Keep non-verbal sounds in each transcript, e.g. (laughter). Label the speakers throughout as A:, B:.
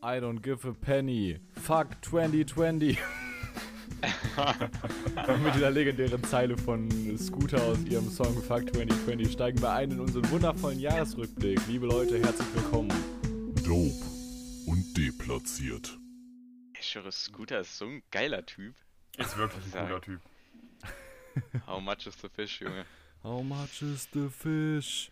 A: I don't give a penny. Fuck 2020. (laughs) Mit dieser legendären Zeile von Scooter aus ihrem Song Fuck 2020 steigen wir ein in unseren wundervollen Jahresrückblick. Liebe Leute, herzlich willkommen.
B: Dope und deplatziert.
C: Ich schwöre, Scooter ist so ein geiler Typ.
D: Ist wirklich ein cooler Typ.
C: How much is the fish, Junge?
A: How much is the fish?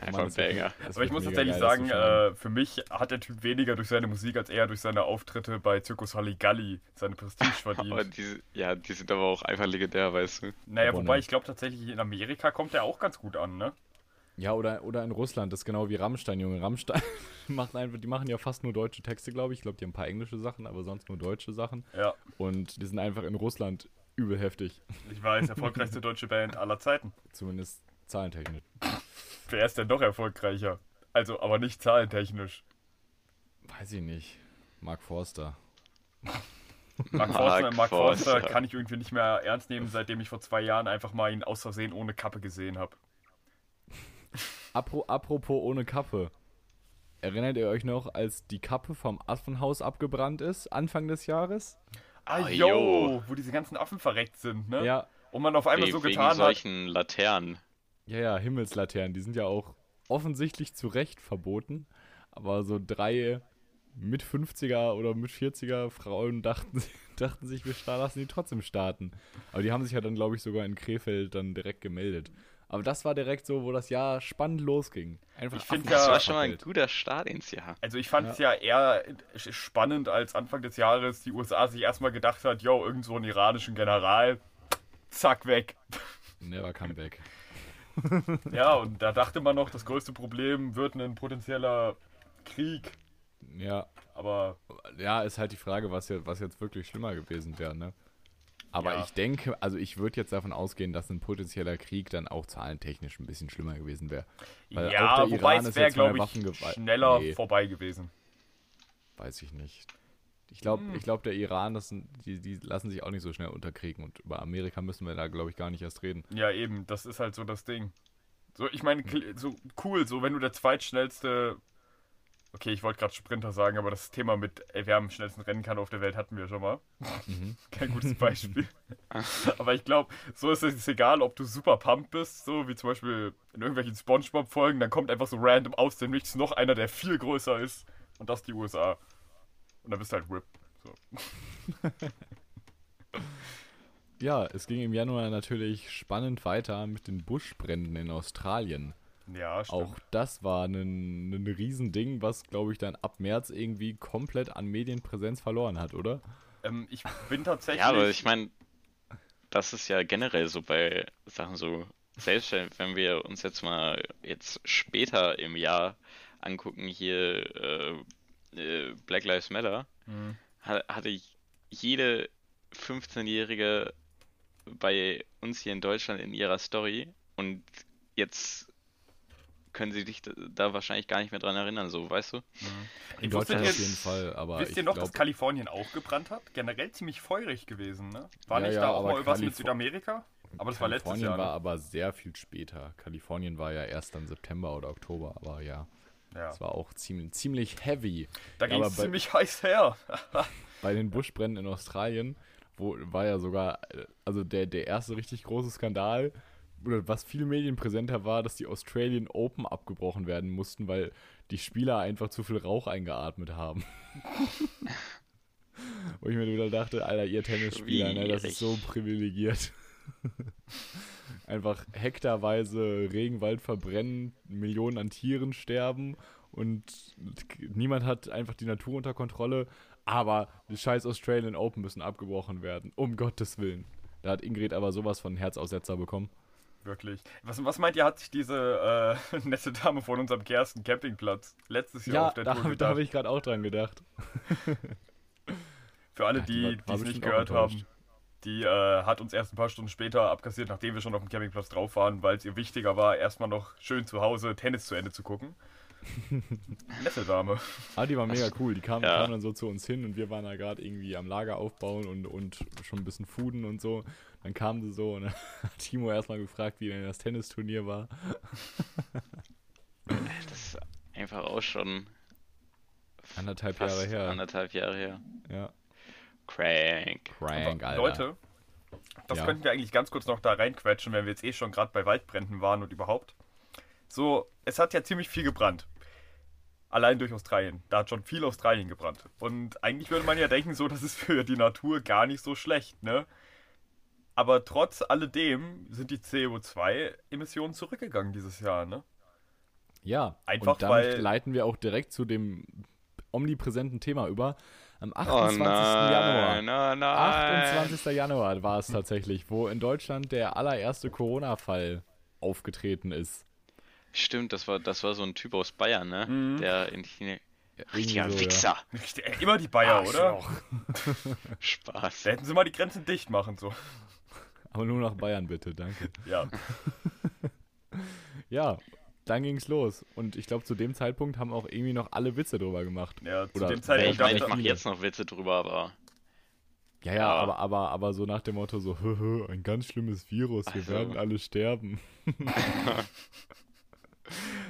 C: Einfach ein Banger.
D: Aber ich muss tatsächlich sagen, äh, für mich hat der Typ weniger durch seine Musik als eher durch seine Auftritte bei Zirkus Halligalli seine Prestige (laughs) verdient.
C: die, ja, die sind aber auch einfach legendär, weißt du.
D: Naja,
A: aber
D: wobei
A: ne.
D: ich glaube tatsächlich, in Amerika kommt er auch ganz gut an, ne?
A: Ja, oder, oder in Russland, das ist genau wie Rammstein, Junge. Rammstein (laughs) macht einfach, die machen ja fast nur deutsche Texte, glaube ich. Ich glaube, die haben ein paar englische Sachen, aber sonst nur deutsche Sachen.
D: Ja.
A: Und die sind einfach in Russland übel heftig.
D: ich weiß, erfolgreichste deutsche Band aller Zeiten.
A: Zumindest zahlentechnisch.
D: Wer ist denn noch erfolgreicher? Also, aber nicht zahlentechnisch.
A: Weiß ich nicht. Mark Forster.
D: Mark,
C: Mark
D: Forster, Mark Forster
C: Forster.
D: kann ich irgendwie nicht mehr ernst nehmen, seitdem ich vor zwei Jahren einfach mal ihn aus Versehen ohne Kappe gesehen habe.
A: Apro apropos ohne Kappe. Erinnert ihr euch noch, als die Kappe vom Affenhaus abgebrannt ist, Anfang des Jahres?
D: Ah, yo, wo diese ganzen Affen verreckt sind, ne?
A: Ja.
D: Und man auf einmal
C: We
D: so
C: wegen
D: getan hat.
C: solchen Laternen.
A: Ja, ja, Himmelslaternen. Die sind ja auch offensichtlich zu Recht verboten. Aber so drei mit 50er oder mit 40er Frauen dachten, (laughs) dachten sich, wir lassen die trotzdem starten. Aber die haben sich ja dann, glaube ich, sogar in Krefeld dann direkt gemeldet. Aber das war direkt so, wo das Jahr spannend losging. Einfach
D: Ich find
A: Affen-
D: ja-
C: Das war schon mal ein guter Start ins Jahr.
D: Also ich fand es ja. eher spannend, als Anfang des Jahres die USA sich erstmal gedacht hat, yo, irgend so einen iranischen General, zack, weg.
A: Never come back. (laughs)
D: Ja, und da dachte man noch, das größte Problem wird ein potenzieller Krieg.
A: Ja,
D: Aber
A: ja, ist halt die Frage, was, jetzt- was jetzt wirklich schlimmer gewesen wäre, ne? Aber
D: Ja.
A: ich denke, also ich würde jetzt davon ausgehen, dass ein potenzieller Krieg dann auch zahlentechnisch ein bisschen schlimmer gewesen wäre.
D: Ja, wobei
A: Iran
D: es
A: ist
D: wäre, glaube ich,
A: Waffengewalt-
D: schneller
A: Nee.
D: vorbei gewesen.
A: Weiß ich nicht. Ich glaube,
D: Hm.
A: ich glaub, der Iran, das sind, die, die lassen sich auch nicht so schnell unterkriegen. Und über Amerika müssen wir da, glaube ich, gar nicht erst reden.
D: Ja, eben, das ist halt so das Ding. So, ich meine, so cool, so wenn du der zweitschnellste. Okay, ich wollte gerade Sprinter sagen, aber das Thema mit, ey, wer am schnellsten rennen kann auf der Welt, hatten wir schon mal.
A: Mhm. (laughs)
D: Kein gutes (laughs) Beispiel. aber ich glaube, so ist es egal, ob du super pumped bist, so wie zum Beispiel in irgendwelchen Spongebob-Folgen, dann kommt einfach so random aus dem Nichts noch einer, der viel größer ist. Und das die USA. Und dann bist du halt RIP. So. (laughs)
A: Ja, es ging im Januar natürlich spannend weiter mit den Buschbränden in Australien.
D: Ja, stimmt.
A: Auch das war ein, ein Riesending, was, glaube ich, dann ab März irgendwie komplett an Medienpräsenz verloren hat, oder?
D: Ähm, ich bin tatsächlich. (laughs)
C: Ja, aber ich meine, das ist ja generell so bei Sachen so, selbst wenn wir uns jetzt mal jetzt später im Jahr angucken, hier äh, äh, Black Lives Matter,
D: Mhm.
C: ha- hatte ich jede 15-Jährige bei uns hier in Deutschland in ihrer Story und jetzt können sie dich da- da wahrscheinlich gar nicht mehr dran erinnern, so, weißt du?
A: In
D: wusstet
A: Deutschland
D: ihr-
A: auf jeden Fall, aber
D: Wisst
A: ich
D: ihr noch,
A: glaub,
D: dass Kalifornien auch gebrannt hat? Generell ziemlich feurig gewesen, ne? War
A: Ja,
D: nicht
A: ja,
D: da auch mal irgendwas mit
A: Kalif-
D: Südamerika? Aber das war letztes
A: Kalifornien
D: Jahr.
A: war
D: Ne?
A: aber sehr viel später. Kalifornien war ja erst dann September oder Oktober, aber ja,
D: Ja.
A: es war auch ziemlich, ziemlich heavy.
D: Da ging es
A: bei-
D: ziemlich heiß her. (laughs)
A: bei den Buschbränden in Australien, wo war ja sogar, äh, also der, der erste richtig große Skandal, oder was viel medienpräsenter war, dass die Australian Open abgebrochen werden mussten, weil die Spieler einfach zu viel Rauch eingeatmet haben. (laughs) Wo ich mir wieder dachte, Alter, ihr Tennisspieler, ne, das ist so privilegiert. (laughs) einfach hektarweise Regenwald verbrennen, Millionen an Tieren sterben und niemand hat einfach die Natur unter Kontrolle. Aber die scheiß Australian Open müssen abgebrochen werden. Um Gottes Willen. Da hat Ingrid aber sowas von Herzaussetzer bekommen.
D: Wirklich. Was, was meint ihr, hat sich diese äh, (laughs) nette Dame von unserem ersten Campingplatz letztes Jahr
A: Ja,
D: auf der
A: da,
D: Tour
A: hab- da
D: gedacht?
A: habe ich gerade auch dran gedacht. (laughs)
D: Für alle,
A: Ja, die
D: es nicht gehört haben, die äh, hat uns erst ein paar Stunden später abkassiert, nachdem wir schon auf dem Campingplatz drauf waren, weil es ihr wichtiger war, erstmal noch schön zu Hause Tennis zu Ende zu gucken. (laughs) Nette Dame.
A: Ah, die war mega cool. Die kam,
C: Ja.
A: kam dann so zu uns hin und wir waren da gerade irgendwie am Lager aufbauen und, und schon ein bisschen fooden und so. Dann kamen sie so und dann hat Timo erstmal gefragt, wie denn das Tennisturnier war.
C: Das ist einfach auch schon
A: Anderthalb
C: fast
A: Jahre her.
C: anderthalb Jahre her.
A: Ja.
C: Crank.
A: Crank,
D: Aber
A: Alter.
D: Leute, das
A: Ja.
D: könnten wir eigentlich ganz kurz noch da reinquetschen, wenn wir jetzt eh schon gerade bei Waldbränden waren und überhaupt. So, es hat ja ziemlich viel gebrannt. Allein durch Australien. Da hat schon viel Australien gebrannt. Und eigentlich würde man ja denken, so, das ist für die Natur gar nicht so schlecht, ne? Aber trotz alledem sind die CO2-Emissionen zurückgegangen dieses Jahr, ne?
A: Ja,
D: Einfach
A: und damit
D: weil-
A: leiten wir auch direkt zu dem omnipräsenten Thema über. Am
C: Oh
A: 28. Januar.
C: nein, oh nein.
A: 28. Januar war es tatsächlich, wo in Deutschland der allererste Corona-Fall aufgetreten ist.
C: Stimmt, das war, das war so ein Typ aus Bayern, ne?
D: Mhm.
C: Der in China.
A: Ja,
C: Richtiger
A: so, ja.
C: Wichser.
D: Richtig, Immer die Bayer, oder? (laughs)
C: Spaß.
D: Da hätten sie mal die Grenzen dicht machen, so.
A: Aber nur nach Bayern bitte, danke. (laughs)
D: Ja. (laughs)
A: Ja, dann ging's los. Und ich glaube, zu dem Zeitpunkt haben auch irgendwie noch alle Witze drüber gemacht.
D: Ja, zu
A: Oder-
D: dem Zeitpunkt
C: ich meine, ich mache jetzt noch Witze drüber, aber
A: Ja, ja,
C: Ja.
A: aber, aber, aber so nach dem Motto so, (laughs) "Hö, hö, ein ganz schlimmes Virus, wir
C: Ach so.
A: werden alle sterben.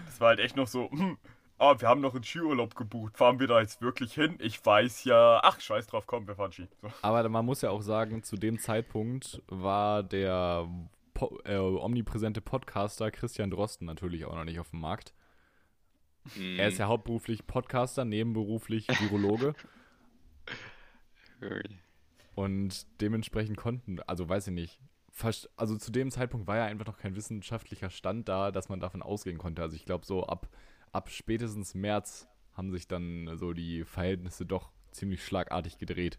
D: Das war halt echt noch so, hm, ah, wir haben noch einen Skiurlaub gebucht. Fahren wir da jetzt wirklich hin? Ich weiß ja. Ach, scheiß drauf, komm, wir fahren Ski. So.
A: Aber man muss ja auch sagen, zu dem Zeitpunkt war der po äh, omnipräsente Podcaster Christian Drosten natürlich auch noch nicht auf dem Markt.
C: hm,
A: Er ist ja hauptberuflich Podcaster, nebenberuflich Virologe. (laughs) Und dementsprechend konnten, also weiß ich nicht, fast, also zu dem Zeitpunkt war ja einfach noch kein wissenschaftlicher Stand da, dass man davon ausgehen konnte. Also ich glaube, so ab, ab spätestens März haben sich dann so die Verhältnisse doch ziemlich schlagartig gedreht,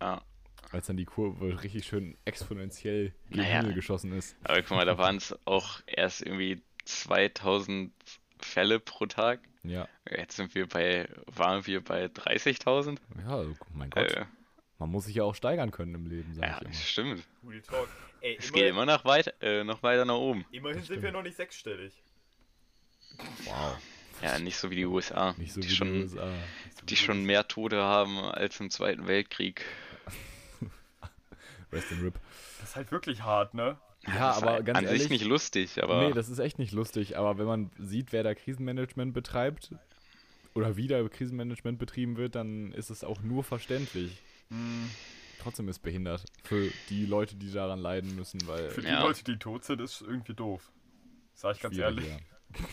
C: ja.
A: als dann die Kurve richtig schön exponentiell gegen
C: Naja.
A: Himmel geschossen ist.
C: Aber guck mal, da waren es auch erst irgendwie 2000 Fälle pro Tag.
A: Ja,
C: Jetzt sind wir bei, waren wir bei 30.000?
A: ja, also, mein Gott,
C: Äh,
A: man muss sich ja auch steigern können im Leben, sag
C: ja,
A: ich immer.
C: stimmt.
D: Ey,
C: Es geht immer nach weit, äh, noch weiter nach oben.
D: immerhin sind wir noch nicht sechsstellig.
A: Wow,
C: Ja, nicht so wie die USA.
A: nicht so
C: die
A: wie
C: schon,
A: die USA.
C: Die schon mehr Tote haben als im Zweiten Weltkrieg. (laughs)
A: Rest in Rip.
D: Das ist halt wirklich hart, ne?
A: Ja,
C: Das ist
A: aber
C: an
A: ganz ehrlich,
C: sich nicht lustig, aber
A: Nee, das ist echt nicht lustig, aber wenn man sieht, wer da Krisenmanagement betreibt oder wie da Krisenmanagement betrieben wird, dann ist es auch nur verständlich.
D: Hm,
A: Trotzdem ist behindert für die Leute, die daran leiden müssen, weil
D: Für die
C: Ja.
D: Leute, die tot sind, ist irgendwie doof. Sag ich ganz
A: schwierig,
D: ehrlich.
A: Ja.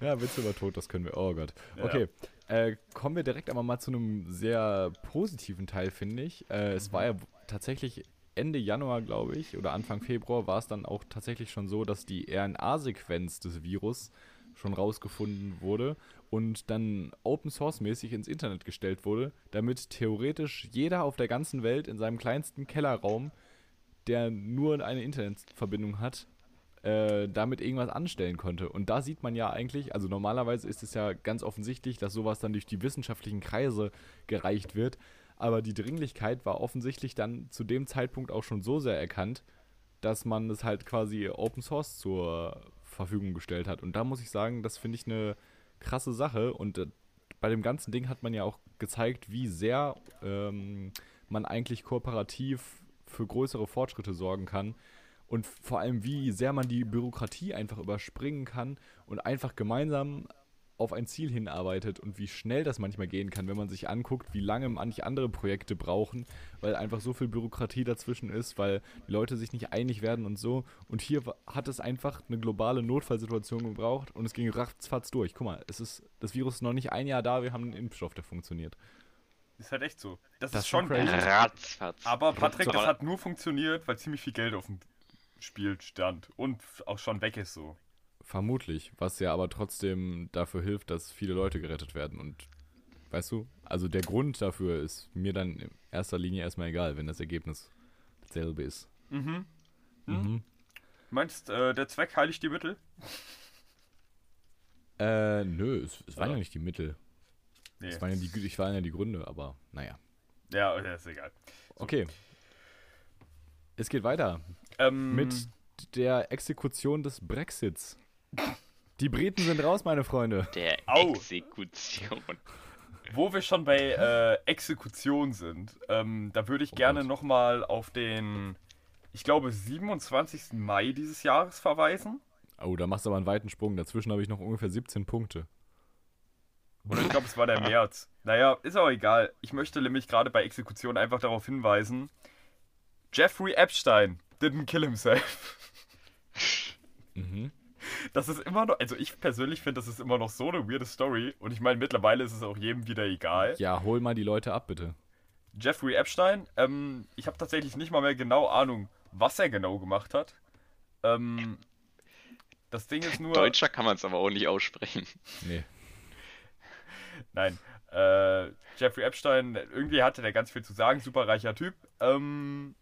A: Ja, Witze über Tod, das können wir. Oh Gott.
D: Ja.
A: Okay, äh, kommen wir direkt aber mal zu einem sehr positiven Teil, finde ich. Äh, es war ja tatsächlich Ende Januar, glaube ich, oder Anfang Februar war es dann auch tatsächlich schon so, dass die RNA-Sequenz des Virus schon rausgefunden wurde und dann Open Source mäßig ins Internet gestellt wurde, damit theoretisch jeder auf der ganzen Welt in seinem kleinsten Kellerraum, der nur eine Internetverbindung hat, äh, damit irgendwas anstellen konnte. Und da sieht man ja eigentlich, also normalerweise ist es ja ganz offensichtlich, dass sowas dann durch die wissenschaftlichen Kreise gereicht wird. Aber die Dringlichkeit war offensichtlich dann zu dem Zeitpunkt auch schon so sehr erkannt, dass man es halt quasi Open Source zur Verfügung gestellt hat. Und da muss ich sagen, das finde ich eine krasse Sache. Und äh, bei dem ganzen Ding hat man ja auch gezeigt, wie sehr ähm, man eigentlich kooperativ für größere Fortschritte sorgen kann. Und vor allem, wie sehr man die Bürokratie einfach überspringen kann und einfach gemeinsam auf ein Ziel hinarbeitet und wie schnell das manchmal gehen kann, wenn man sich anguckt, wie lange manche andere Projekte brauchen, weil einfach so viel Bürokratie dazwischen ist, weil die Leute sich nicht einig werden und so. Und hier hat es einfach eine globale Notfallsituation gebraucht und es ging ratzfatz durch. Guck mal, es ist, das Virus ist noch nicht ein Jahr da, wir haben einen Impfstoff, der funktioniert.
D: Ist halt echt so. Das,
A: Das
D: ist
A: schon crazy.
C: ratzfatz.
D: Aber Patrick, das hat nur funktioniert, weil ziemlich viel Geld auf dem Spiel stand und auch schon weg ist so.
A: Vermutlich, was ja aber trotzdem dafür hilft, dass viele Leute gerettet werden. Und weißt du, also der Grund dafür ist mir dann in erster Linie erstmal egal, wenn das Ergebnis dasselbe ist.
D: Mhm.
A: Mhm.
D: Meinst, äh, der Zweck heiligt die Mittel?
A: Äh, nö, es, es waren
D: Ja.
A: ja nicht die Mittel.
D: Nee.
A: Es waren ja die, es waren ja die Gründe, aber naja.
D: Ja, ja, ist egal.
A: Okay. Es geht weiter
D: Ähm,
A: mit der Exekution des Brexits. Die Briten sind raus, meine Freunde.
C: Der
D: Au.
C: Exekution.
D: Wo wir schon bei äh, Exekution sind, ähm, da würde ich
A: Oh
D: gerne nochmal auf den, ich glaube, 27. Mai dieses Jahres verweisen.
A: Oh, da machst du aber einen weiten Sprung. Dazwischen habe ich noch ungefähr 17 Punkte.
D: Oder ich glaube, es war der März. Naja, ist auch egal. Ich möchte nämlich gerade bei Exekution einfach darauf hinweisen: Jeffrey Epstein didn't kill himself. (laughs)
A: Mhm.
D: Das ist immer noch, also ich persönlich finde, das ist immer noch so eine weirde Story. Und ich meine, mittlerweile ist es auch jedem wieder egal.
A: Ja, hol mal die Leute ab, bitte.
D: Jeffrey Epstein, ähm, ich habe tatsächlich nicht mal mehr genau Ahnung, was er genau gemacht hat. Ähm, das Ding ist nur.
C: Deutscher kann man es aber auch nicht aussprechen.
A: Nee.
D: Nein. Äh, Jeffrey Epstein, irgendwie hatte der ganz viel zu sagen, super reicher Typ. Ähm,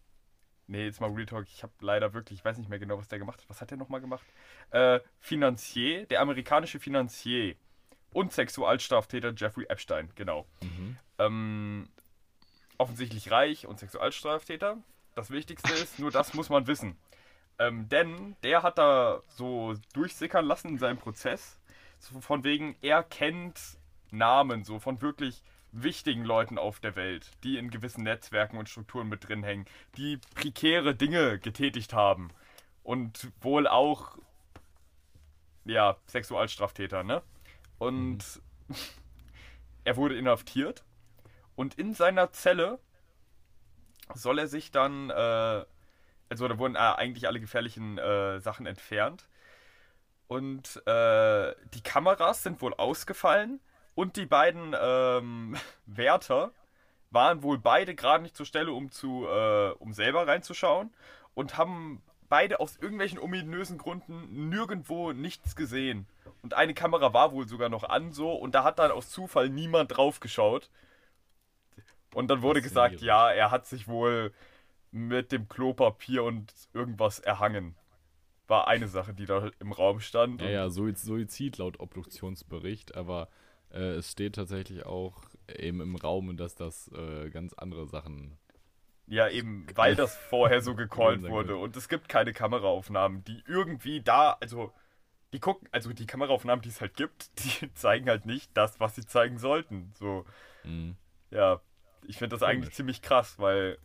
D: nee, jetzt mal Real Talk, ich habe leider wirklich, ich weiß nicht mehr genau, was der gemacht hat. Was hat der nochmal gemacht? Äh, Finanzier, der amerikanische Finanzier und Sexualstraftäter Jeffrey Epstein, genau.
A: Mhm.
D: Ähm, offensichtlich reich und Sexualstraftäter. Das Wichtigste ist, nur das muss man wissen. Ähm, denn der hat da so durchsickern lassen in seinem Prozess, so von wegen, er kennt Namen so von wirklich wichtigen Leuten auf der Welt, die in gewissen Netzwerken und Strukturen mit drin hängen, die prekäre Dinge getätigt haben und wohl auch ja, Sexualstraftäter, ne? Und (laughs) er wurde inhaftiert und in seiner Zelle soll er sich dann, äh, also da wurden äh, eigentlich alle gefährlichen äh, Sachen entfernt. Und äh, die Kameras sind wohl ausgefallen und die beiden ähm, (laughs) Wärter waren wohl beide gerade nicht zur Stelle, um zu, äh, um selber reinzuschauen und haben beide aus irgendwelchen ominösen Gründen nirgendwo nichts gesehen. Und eine Kamera war wohl sogar noch an so und da hat dann aus Zufall niemand drauf geschaut. Und dann wurde gesagt, ja, er hat sich wohl mit dem Klopapier und irgendwas erhangen. War eine Sache, die da im Raum stand.
A: Ja, ja, Suiz- Suizid laut Obduktionsbericht, aber äh, es steht tatsächlich auch eben im Raum, dass das äh, ganz andere Sachen.
D: Ja, eben, weil das (laughs) vorher so gecallt wurde. Und es gibt keine Kameraaufnahmen, die irgendwie da, also, die gucken, also die Kameraaufnahmen, die es halt gibt, (laughs) die zeigen halt nicht das, was sie zeigen sollten. So,
A: Mhm.
D: ja, ich finde das eigentlich
A: Komisch.
D: ziemlich krass, weil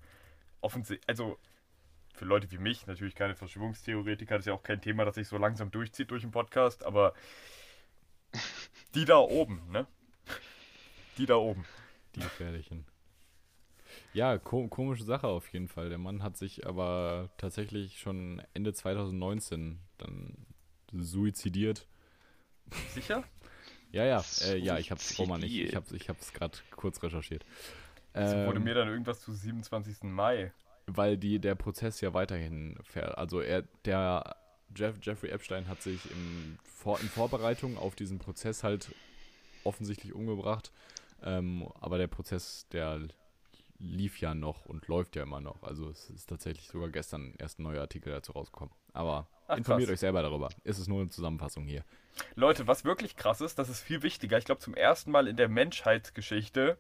D: offensichtlich, also, für Leute wie mich, natürlich keine Verschwörungstheoretiker, das ist ja auch kein Thema, das sich so langsam durchzieht durch den Podcast, aber die da oben, ne? Die da oben.
A: Die gefährlichen. Ja, ko komische Sache auf jeden Fall. Der Mann hat sich aber tatsächlich schon Ende 2019 dann suizidiert.
D: Sicher?
A: Ja, ja, äh, ja, ich hab's, Roman, ich, ich
C: Suizid.
A: hab's, ich hab's gerade kurz recherchiert.
D: Also wurde
A: Ähm,
D: mir dann irgendwas zu 27. Mai.
A: weil die, der Prozess ja weiterhin fährt. Also er, der Jeff, Jeffrey Epstein hat sich im Vor, in Vorbereitung auf diesen Prozess halt offensichtlich umgebracht. Ähm, aber der Prozess, der lief ja noch und läuft ja immer noch. Also es ist tatsächlich sogar gestern erst ein neuer Artikel dazu rausgekommen. Aber
D: Ach,
A: informiert
D: krass.
A: euch selber darüber. Es ist nur eine Zusammenfassung hier.
D: Leute, was wirklich krass ist, das ist viel wichtiger. Ich glaube, zum ersten Mal in der Menschheitsgeschichte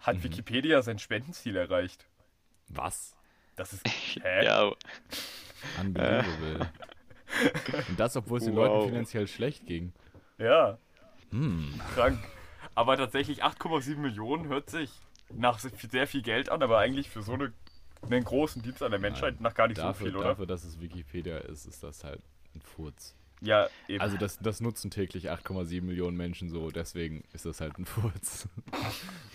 D: hat
A: Mhm.
D: Wikipedia sein Spendenziel erreicht.
A: Was?
D: Das ist. (laughs) Hä?
C: Ja,
A: Unbelievable. (laughs) und das, obwohl es den
C: Wow.
A: Leuten finanziell schlecht ging.
D: Ja,
A: Hm.
D: krank. Aber tatsächlich 8,7 Millionen hört sich nach sehr viel Geld an, aber eigentlich für so eine, einen großen Dienst an der Menschheit nach gar nicht
A: Dafür,
D: so viel, oder?
A: dafür, dass es Wikipedia ist, ist das halt ein Furz.
D: Ja, eben.
A: Also das, das nutzen täglich 8,7 Millionen Menschen so, deswegen ist das halt ein (laughs) Furz.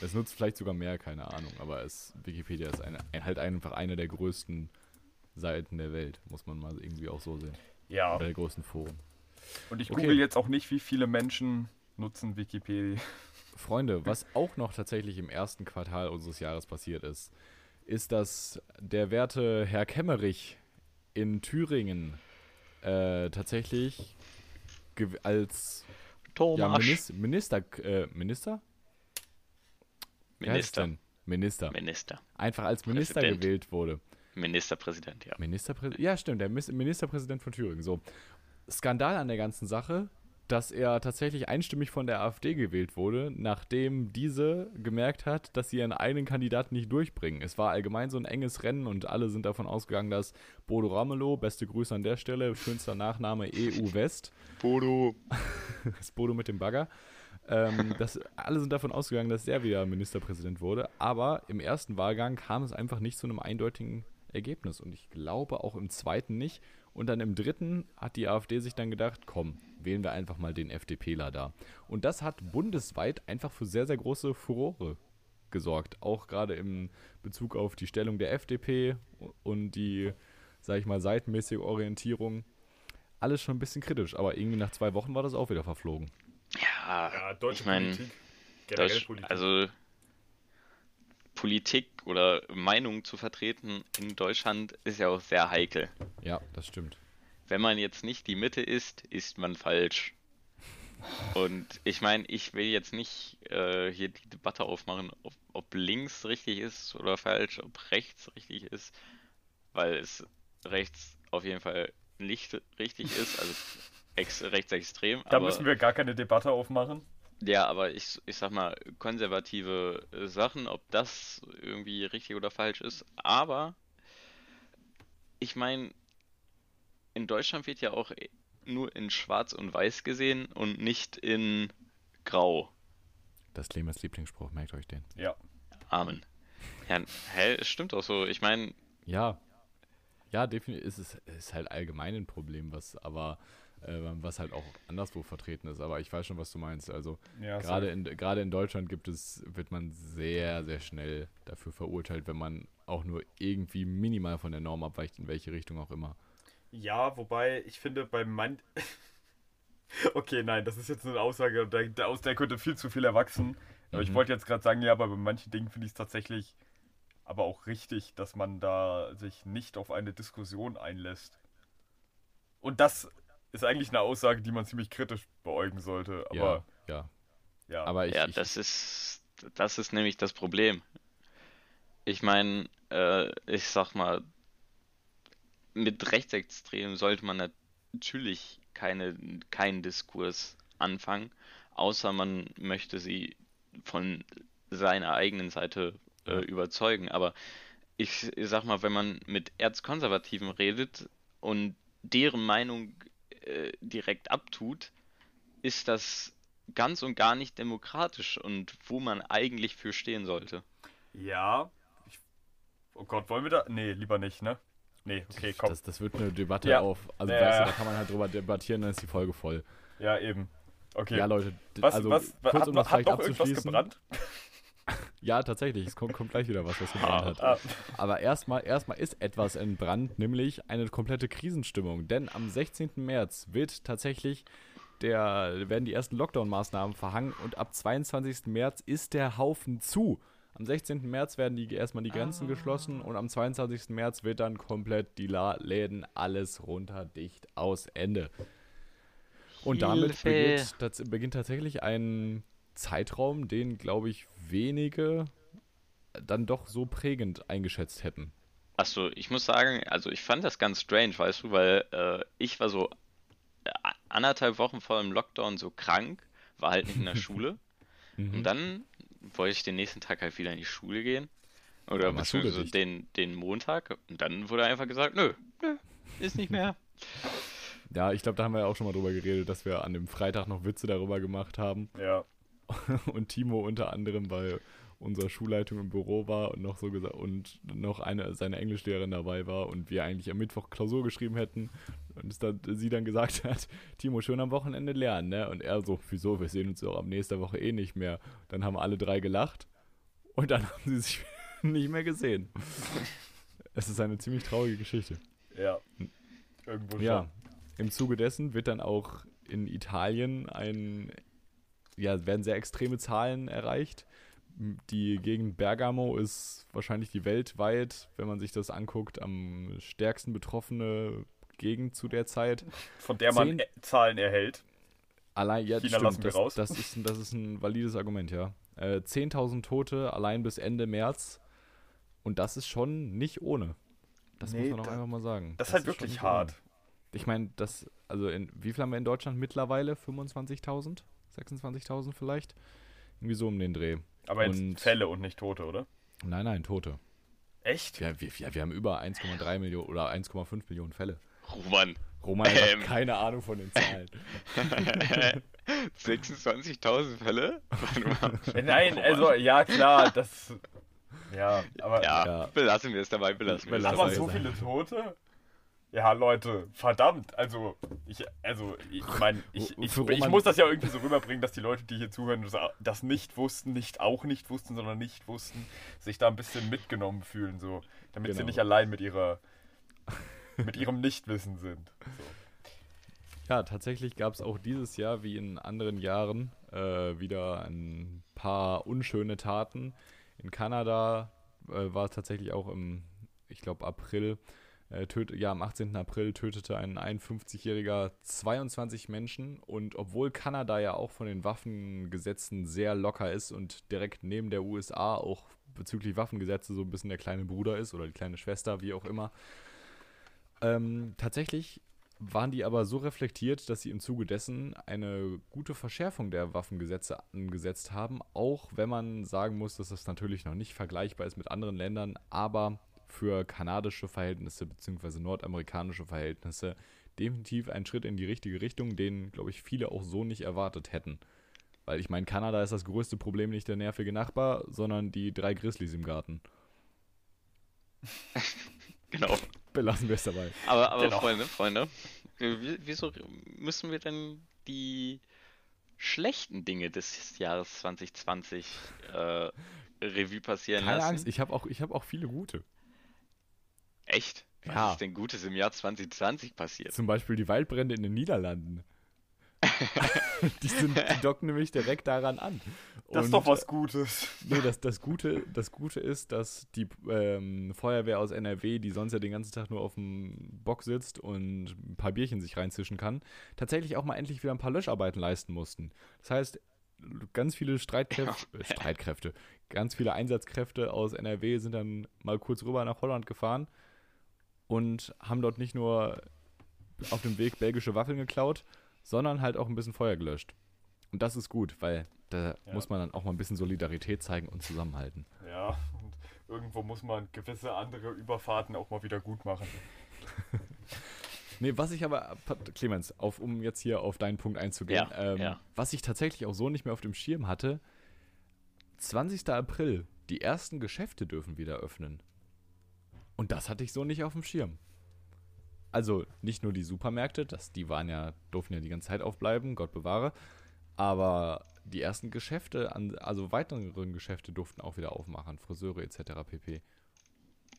A: Es nutzt vielleicht sogar mehr, keine Ahnung, aber es, Wikipedia ist eine, ein, halt einfach eine der größten Seiten der Welt, muss man mal irgendwie auch so sehen.
D: ja.
A: Oder der größten Foren.
D: Und ich
A: Okay.
D: google jetzt auch nicht, wie viele Menschen nutzen Wikipedia.
A: Freunde, (laughs) was auch noch tatsächlich im ersten Quartal unseres Jahres passiert ist, ist, dass der werte Herr Kemmerich in Thüringen äh, tatsächlich als ja,
C: Thomas.
A: Minister, Minister, äh, Minister?
C: Minister.
A: Minister.
C: Minister.
A: Einfach als Minister
C: Präsident.
A: gewählt wurde.
C: Ministerpräsident, ja.
A: Ministerpräsident? Ja, stimmt, der Ministerpräsident von Thüringen. So. Skandal an der ganzen Sache, dass er tatsächlich einstimmig von der AfD gewählt wurde, nachdem diese gemerkt hat, dass sie ihren eigenen Kandidaten nicht durchbringen. Es war allgemein so ein enges Rennen und alle sind davon ausgegangen, dass Bodo Ramelow, beste Grüße an der Stelle, schönster Nachname EU West,
C: Bodo. (laughs)
A: das Bodo mit dem Bagger, ähm, dass alle sind davon ausgegangen, dass er wieder Ministerpräsident wurde. Aber im ersten Wahlgang kam es einfach nicht zu einem eindeutigen Ergebnis. Und ich glaube auch im zweiten nicht. Und dann im dritten hat die AfD sich dann gedacht, komm, wählen wir einfach mal den FDPler da. Und das hat bundesweit einfach für sehr, sehr große Furore gesorgt. Auch gerade im Bezug auf die Stellung der FDP und die, sag ich mal, seitenmäßige Orientierung. Alles schon ein bisschen kritisch, aber irgendwie nach zwei Wochen war das auch wieder verflogen.
C: Ja,
D: Ja, deutsche
C: ich mein,
D: Politik. Generell
C: Deutsch,
D: Politik.
C: also Politik oder Meinung zu vertreten in Deutschland ist ja auch sehr heikel.
A: Ja, das stimmt.
C: Wenn man jetzt nicht die Mitte ist, ist man falsch. Und ich meine, ich will jetzt nicht äh, hier die Debatte aufmachen, ob, ob links richtig ist oder falsch, ob rechts richtig ist, weil es rechts auf jeden Fall nicht richtig ist, also ex rechtsextrem.
D: da
C: aber,
D: müssen wir gar keine Debatte aufmachen.
C: Ja, aber ich, ich sag mal, konservative äh, Sachen, ob das irgendwie richtig oder falsch ist. Aber ich meine, in Deutschland wird ja auch nur in Schwarz und Weiß gesehen und nicht in Grau.
A: Das Lehmers Lieblingsspruch, merkt euch den.
D: Ja.
C: Amen. Ja, hä, es stimmt auch so. Ich meine,
A: Ja. Ja, definitiv ist es ist halt allgemein ein Problem, was aber äh, was halt auch anderswo vertreten ist. Aber ich weiß schon, was du meinst. Also
D: ja
A: gerade in, gerade in Deutschland gibt es, wird man sehr, sehr schnell dafür verurteilt, wenn man auch nur irgendwie minimal von der Norm abweicht, in welche Richtung auch immer.
D: Ja, wobei ich finde, bei man. (laughs) okay, nein, das ist jetzt eine Aussage, aus der könnte viel zu viel erwachsen. Aber ich
A: Mhm.
D: wollte jetzt gerade sagen, ja, aber bei manchen Dingen finde ich es tatsächlich aber auch richtig, dass man da sich nicht auf eine Diskussion einlässt. Und das ist eigentlich eine Aussage, die man ziemlich kritisch beäugen sollte. Aber
A: ja, ja.
D: ja,
A: Aber ich,
C: ja,
A: ich
C: das ist, das ist nämlich das Problem. Ich meine, äh, ich sag mal, mit Rechtsextremen sollte man natürlich keine, keinen Diskurs anfangen, außer man möchte sie von seiner eigenen Seite äh, überzeugen. Aber ich, ich sag mal, wenn man mit Erzkonservativen redet und deren Meinung äh, direkt abtut, ist das ganz und gar nicht demokratisch und wo man eigentlich für stehen sollte.
D: ja. Ich, oh Gott, wollen wir da? Nee, lieber nicht, ne? Nee, okay, komm.
A: das, das wird eine Debatte
D: Ja.
A: auf. Also
D: Ja,
A: weißt du, da kann man halt drüber debattieren, dann ist die Folge voll.
D: Ja, eben. Okay.
A: Ja, Leute,
D: was,
A: also
D: was,
A: kurz
D: hat,
A: um das vielleicht abzuschließen.
D: gebrannt? (laughs)
A: Ja, tatsächlich, es kommt, kommt gleich wieder was, was (laughs) gebrannt hat.
D: Ah,
A: Aber erstmal erstmal ist etwas entbrannt, nämlich eine komplette Krisenstimmung. Denn am 16. März wird tatsächlich der, werden die ersten Lockdown-Maßnahmen verhangen und ab 22. März ist der Haufen zu. Am 16. März werden die erstmal die Grenzen geschlossen und am 22. März wird dann komplett die La Läden alles runter, dicht, aus, Ende. Und damit beginnt, tats- beginnt tatsächlich ein Zeitraum, den, glaube ich, wenige dann doch so prägend eingeschätzt hätten.
C: Achso, ich muss sagen, also ich fand das ganz strange, weißt du, weil äh, ich war so äh, anderthalb Wochen vor dem Lockdown so krank, war halt nicht in der (laughs) Schule.
A: Mhm.
C: Und dann wollte ich den nächsten Tag halt wieder in die Schule gehen. Oder
A: Schule
C: beziehungsweise den, den Montag. Und dann wurde einfach gesagt, nö, nö, ist nicht mehr. (laughs)
A: Ja, ich glaube, da haben wir ja auch schon mal drüber geredet, dass wir an dem Freitag noch Witze darüber gemacht haben.
D: ja. (laughs)
A: Und Timo unter anderem, weil unsere Schulleitung im Büro war und noch so gesagt und noch eine seine Englischlehrerin dabei war und wir eigentlich am Mittwoch Klausur geschrieben hätten und dann, sie dann gesagt (laughs) hat, Timo, schön am Wochenende lernen, ne? Und er so, wieso, wir sehen uns doch ab nächster Woche eh nicht mehr. Dann haben alle drei gelacht und dann (laughs) haben sie sich (laughs) nicht mehr gesehen. Es ist eine ziemlich traurige Geschichte.
D: Ja. Irgendwo schon.
A: Ja, im Zuge dessen wird dann auch in Italien ein, ja, werden sehr extreme Zahlen erreicht. Die Gegend Bergamo ist wahrscheinlich die weltweit, wenn man sich das anguckt, am stärksten betroffene Gegend zu der Zeit.
D: Von der man
A: Zehn-
D: Zahlen erhält.
A: Allein, ja,
D: China
A: stimmt, das,
D: raus.
A: Das, ist, ein- das ist ein valides Argument, ja. Äh, 10.000 Tote allein bis Ende März. Und das ist schon nicht ohne. Das
D: Nee,
A: muss man auch
D: da-
A: einfach mal sagen.
D: Das ist halt
A: schon
D: wirklich
A: nicht
D: hart.
A: ohne. Ich meine, das, also in, wie viel haben wir in Deutschland mittlerweile? 25.000? 26.000 vielleicht? Irgendwie so um den Dreh.
D: Aber jetzt
A: Und-
D: Fälle und nicht Tote, oder?
A: Nein, nein, Tote.
D: Echt?
A: Ja, wir, ja, wir haben über 1,3 Millionen oder 1,5 Millionen Fälle.
C: Roman.
A: Roman hat
C: Ähm.
A: keine Ahnung von den Zahlen. (laughs)
C: 26.000 Fälle?
D: Äh, Nein, also, ja, klar, das. Ja, aber.
C: Ja,
A: Ja.
C: belassen wir es dabei, belassen wir es
A: Belassen
D: Aber
C: dabei.
A: wir
D: so viele Tote? Ja, Leute, verdammt. Also, ich, also, ich meine, ich, ich, ich muss das ja irgendwie so rüberbringen, dass die Leute, die hier zuhören, das- nicht wussten, nicht auch nicht wussten, sondern nicht wussten, sich da ein bisschen mitgenommen fühlen, so. Damit sie
A: Genau.
D: nicht allein mit ihrer, mit ihrem Nichtwissen sind. So.
A: Ja, tatsächlich gab es auch dieses Jahr, wie in anderen Jahren, äh, wieder ein paar unschöne Taten. In Kanada äh, war es tatsächlich auch im, ich glaube, April, äh, töt ja, am 18. April tötete ein 51-Jähriger 22 Menschen. Und obwohl Kanada ja auch von den Waffengesetzen sehr locker ist und direkt neben der USA auch bezüglich Waffengesetze so ein bisschen der kleine Bruder ist oder die kleine Schwester, wie auch immer, ähm, tatsächlich waren die aber so reflektiert, dass sie im Zuge dessen eine gute Verschärfung der Waffengesetze angesetzt haben, auch wenn man sagen muss, dass das natürlich noch nicht vergleichbar ist mit anderen Ländern, aber für kanadische Verhältnisse bzw. nordamerikanische Verhältnisse definitiv ein Schritt in die richtige Richtung, den, glaube ich, viele auch so nicht erwartet hätten. Weil ich meine, Kanada ist das größte Problem nicht der nervige Nachbar, sondern die drei Grizzlies im Garten. (laughs)
C: Genau.
A: Belassen wir es dabei.
C: Aber, aber
D: Genau.
C: Freunde, Freunde, wie- wieso müssen wir denn die schlechten Dinge des Jahres 2020 äh, Revue passieren
A: Keine
C: lassen?
A: Angst, ich habe auch, ich hab auch viele gute.
C: Echt? Was
A: Ja.
C: ist denn Gutes im Jahr 2020 passiert?
A: Zum Beispiel die Waldbrände in den Niederlanden. (laughs) die, sind, die docken nämlich direkt daran an.
D: Das ist
A: Und,
D: doch was Gutes.
A: Nee, das, das, Gute, das Gute ist, dass die ähm, Feuerwehr aus NRW, die sonst ja den ganzen Tag nur auf dem Bock sitzt und ein paar Bierchen sich reinzischen kann, tatsächlich auch mal endlich wieder ein paar Löscharbeiten leisten mussten. Das heißt, ganz viele Streitkräfte, äh, Streitkräfte, ganz viele Einsatzkräfte aus NRW sind dann mal kurz rüber nach Holland gefahren und haben dort nicht nur auf dem Weg belgische Waffeln geklaut, sondern halt auch ein bisschen Feuer gelöscht. Und das ist gut, weil da
D: Ja.
A: muss man dann auch mal ein bisschen Solidarität zeigen und zusammenhalten.
D: Ja, und irgendwo muss man gewisse andere Überfahrten auch mal wieder gut machen. (laughs)
A: Nee, was ich aber, Clemens, auf, um jetzt hier auf deinen Punkt einzugehen,
C: Ja,
A: ähm,
C: ja.
A: was ich tatsächlich auch so nicht mehr auf dem Schirm hatte, 20. April, die ersten Geschäfte dürfen wieder öffnen. Und das hatte ich so nicht auf dem Schirm. Also nicht nur die Supermärkte, das, die waren ja, durften ja die ganze Zeit aufbleiben, Gott bewahre, aber die ersten Geschäfte, an, also weiteren Geschäfte durften auch wieder aufmachen, Friseure etc. pp.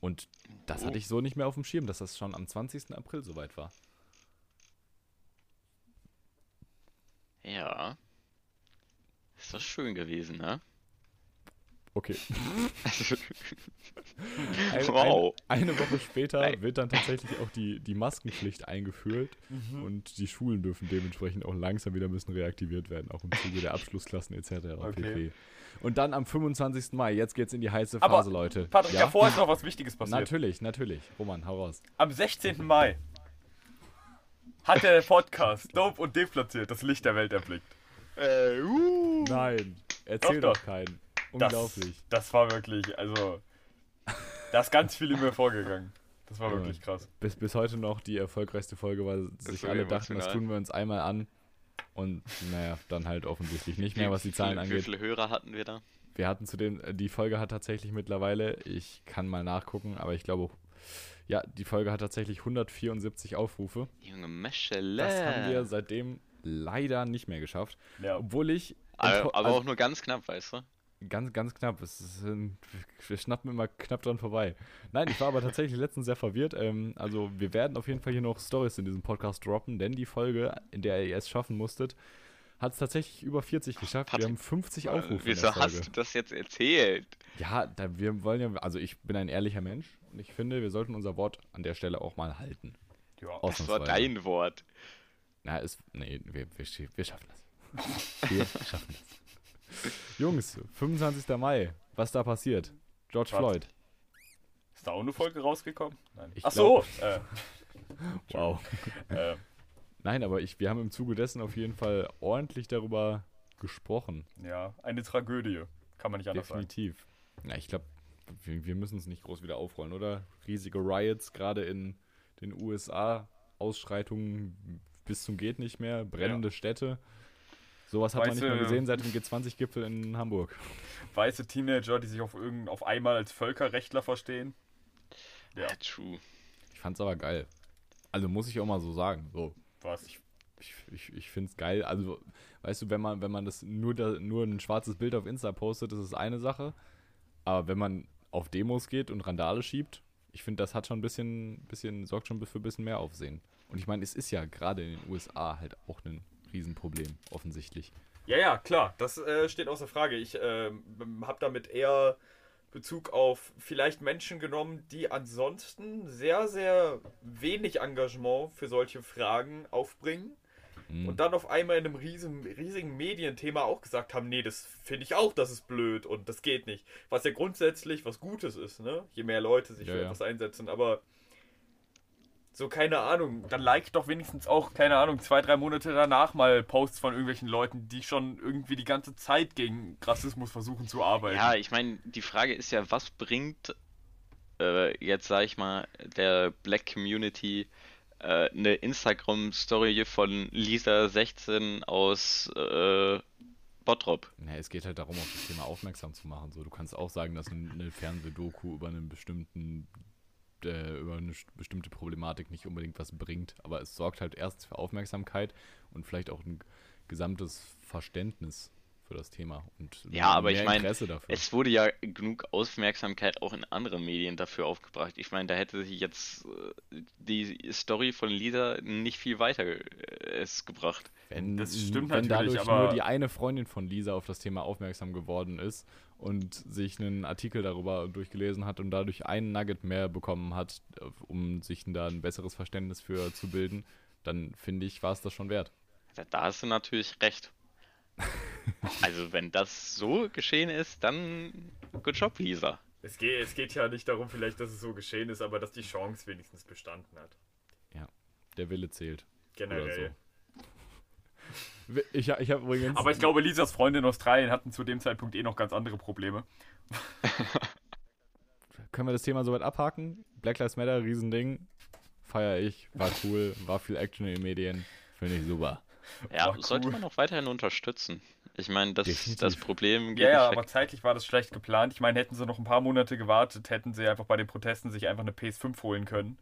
A: Und das hatte ich so nicht mehr auf dem Schirm, dass das schon am 20. April soweit war.
C: Ja. Ist das schön gewesen, ne?
A: Okay. (laughs) Ein,
C: Wow.
A: Eine, eine Woche später
C: Nein.
A: wird dann tatsächlich auch die, die Maskenpflicht eingeführt
C: Mhm.
A: und die Schulen dürfen dementsprechend auch langsam wieder ein bisschen reaktiviert werden, auch im Zuge der (laughs) Abschlussklassen etc.
D: Okay.
A: pp. Und dann am 25. Mai, jetzt geht's in die heiße
D: Aber,
A: Phase, Leute.
D: Patrick,
A: ja?
D: davor ist noch was Wichtiges passiert.
A: Natürlich, natürlich. Roman, hau raus.
D: Am 16. Mai hat der Podcast Dope und Deplatziert das Licht der Welt erblickt.
C: äh, uh.
A: Nein, erzähl
D: Doch,
A: doch,
D: doch.
A: keinen.
D: Das,
A: Unglaublich.
D: Das war wirklich, also, da ist ganz viel in mir vorgegangen. Das war
A: Ja.
D: wirklich krass.
A: Bis, bis heute noch die erfolgreichste Folge, weil sich alle dachten, das
C: emotional.
A: tun wir uns einmal an. Und naja, dann halt offensichtlich nicht mehr, was die Zahlen
C: wie, Wie
A: angeht.
C: viele Hörer hatten wir da?
A: Wir hatten zudem, äh, die Folge hat tatsächlich mittlerweile, ich kann mal nachgucken, aber ich glaube, ja, die Folge hat tatsächlich 174 Aufrufe.
C: Junge Meschele.
A: Das haben wir seitdem leider nicht mehr geschafft.
D: Ja.
A: Obwohl ich.
C: aber, aber
A: also
C: auch nur ganz knapp, weißt du?
A: Ganz, ganz knapp. Es ist, ein- wir schnappen immer knapp dran vorbei. Nein, ich war aber tatsächlich letztens sehr verwirrt. Ähm, also, wir werden auf jeden Fall hier noch Stories in diesem Podcast droppen, denn die Folge, in der ihr es schaffen musstet, hat es tatsächlich über 40 geschafft. wir
C: Patrick,
A: haben 50 Aufrufe. in
C: Wieso
A: der Folge.
C: hast du das jetzt erzählt?
A: Ja, da, wir wollen ja, also ich bin ein ehrlicher Mensch und ich finde, wir sollten unser Wort an der Stelle auch mal halten.
D: ja.
C: Das war dein Wort.
A: Na, ist, nee, wir, wir, wir schaffen das. Wir schaffen das. (laughs) Jungs, 25. Mai, was da passiert? George
D: Was?
A: Floyd.
D: Ist da auch eine Folge rausgekommen? Nein.
A: Ich
D: Ach so. (laughs)
A: Wow.
D: Äh, (laughs) äh,
A: Nein, aber ich, wir haben im Zuge dessen auf jeden Fall ordentlich darüber gesprochen.
D: ja, eine Tragödie. Kann man nicht anders sagen.
A: Definitiv. Ja, ich glaube, wir, wir müssen es nicht groß wieder aufrollen, oder? Riesige Riots, gerade in den USA, Ausschreitungen bis zum geht nicht mehr, brennende Städte. Sowas hat man nicht mehr gesehen seit dem G20-Gipfel in Hamburg.
D: Weiße Teenager, die sich auf, irgend, auf einmal als Völkerrechtler verstehen. Ja,
C: Ja, true.
A: Ich fand's aber geil. Also muss ich auch mal so sagen. So,
D: was?
A: ich, ich, ich find's geil. Also, weißt du, wenn man, wenn man das nur, da, nur ein schwarzes Bild auf Insta postet, das ist eine Sache. Aber wenn man auf Demos geht und Randale schiebt, ich finde, das hat schon ein bisschen, bisschen, sorgt schon für ein bisschen mehr Aufsehen. Und ich meine, es ist ja gerade in den USA halt auch ein Riesenproblem, offensichtlich.
D: Ja, ja, klar, das äh, steht außer Frage. Ich ähm, habe damit eher Bezug auf vielleicht Menschen genommen, die ansonsten sehr, sehr wenig Engagement für solche Fragen aufbringen
A: Mhm.
D: und dann auf einmal in einem riesen, riesigen Medienthema auch gesagt haben, nee, das finde ich auch, das ist blöd und das geht nicht. Was ja grundsätzlich was Gutes ist, ne? Je mehr Leute sich
A: Ja,
D: für
A: ja.
D: etwas einsetzen, aber so, keine Ahnung, dann like doch wenigstens auch, keine Ahnung, zwei, drei Monate danach mal Posts von irgendwelchen Leuten, die schon irgendwie die ganze Zeit gegen Rassismus versuchen zu arbeiten.
C: Ja, ich meine, die Frage ist ja, was bringt äh, jetzt, sag ich mal, der Black Community äh, eine Instagram-Story von Lisa16 aus äh, Bottrop?
A: Ja, es geht halt darum, auf das Thema aufmerksam zu machen. So, du kannst auch sagen, dass ein- eine Fernsehdoku über einen bestimmten äh, über eine st- bestimmte Problematik nicht unbedingt was bringt, aber es sorgt halt erst für Aufmerksamkeit und vielleicht auch ein gesamtes Verständnis für das Thema und
C: Ja, aber ich
A: mehr
C: mein,
A: Interesse dafür.
C: Es wurde ja genug Aufmerksamkeit auch in anderen Medien dafür aufgebracht. Ich meine, da hätte sich jetzt äh, die Story von Lisa nicht viel weiter äh, es gebracht.
A: Wenn,
D: Das stimmt
A: wenn
D: natürlich,
A: dadurch
D: aber-
A: nur die eine Freundin von Lisa auf das Thema aufmerksam geworden ist und sich einen Artikel darüber durchgelesen hat und dadurch einen Nugget mehr bekommen hat, um sich da ein besseres Verständnis für zu bilden, dann finde ich, war es das schon wert.
C: Da, da hast du natürlich recht. (laughs) Also, wenn das so geschehen ist, dann good job, Lisa.
D: Es geht, es geht ja nicht darum, vielleicht, dass es so geschehen ist, aber dass die Chance wenigstens bestanden hat.
A: Der Wille zählt.
D: Generell.
A: Ich, ich habe übrigens.
D: Aber ich glaube, Lisas Freunde in Australien hatten zu dem Zeitpunkt eh noch ganz andere Probleme. (laughs)
A: Können wir das Thema soweit abhaken? Black Lives Matter, Riesending. Feier ich. War cool. War viel Action in den Medien. Finde ich super.
C: Ja,
D: War
C: sollte
D: cool.
C: man auch weiterhin unterstützen. Ich meine, das,
A: Definitiv.
C: das Problem geht
D: Ja, ja, aber zeitlich war das schlecht geplant. Ich meine, hätten sie noch ein paar Monate gewartet, hätten sie einfach bei den Protesten sich einfach eine PS5 holen können.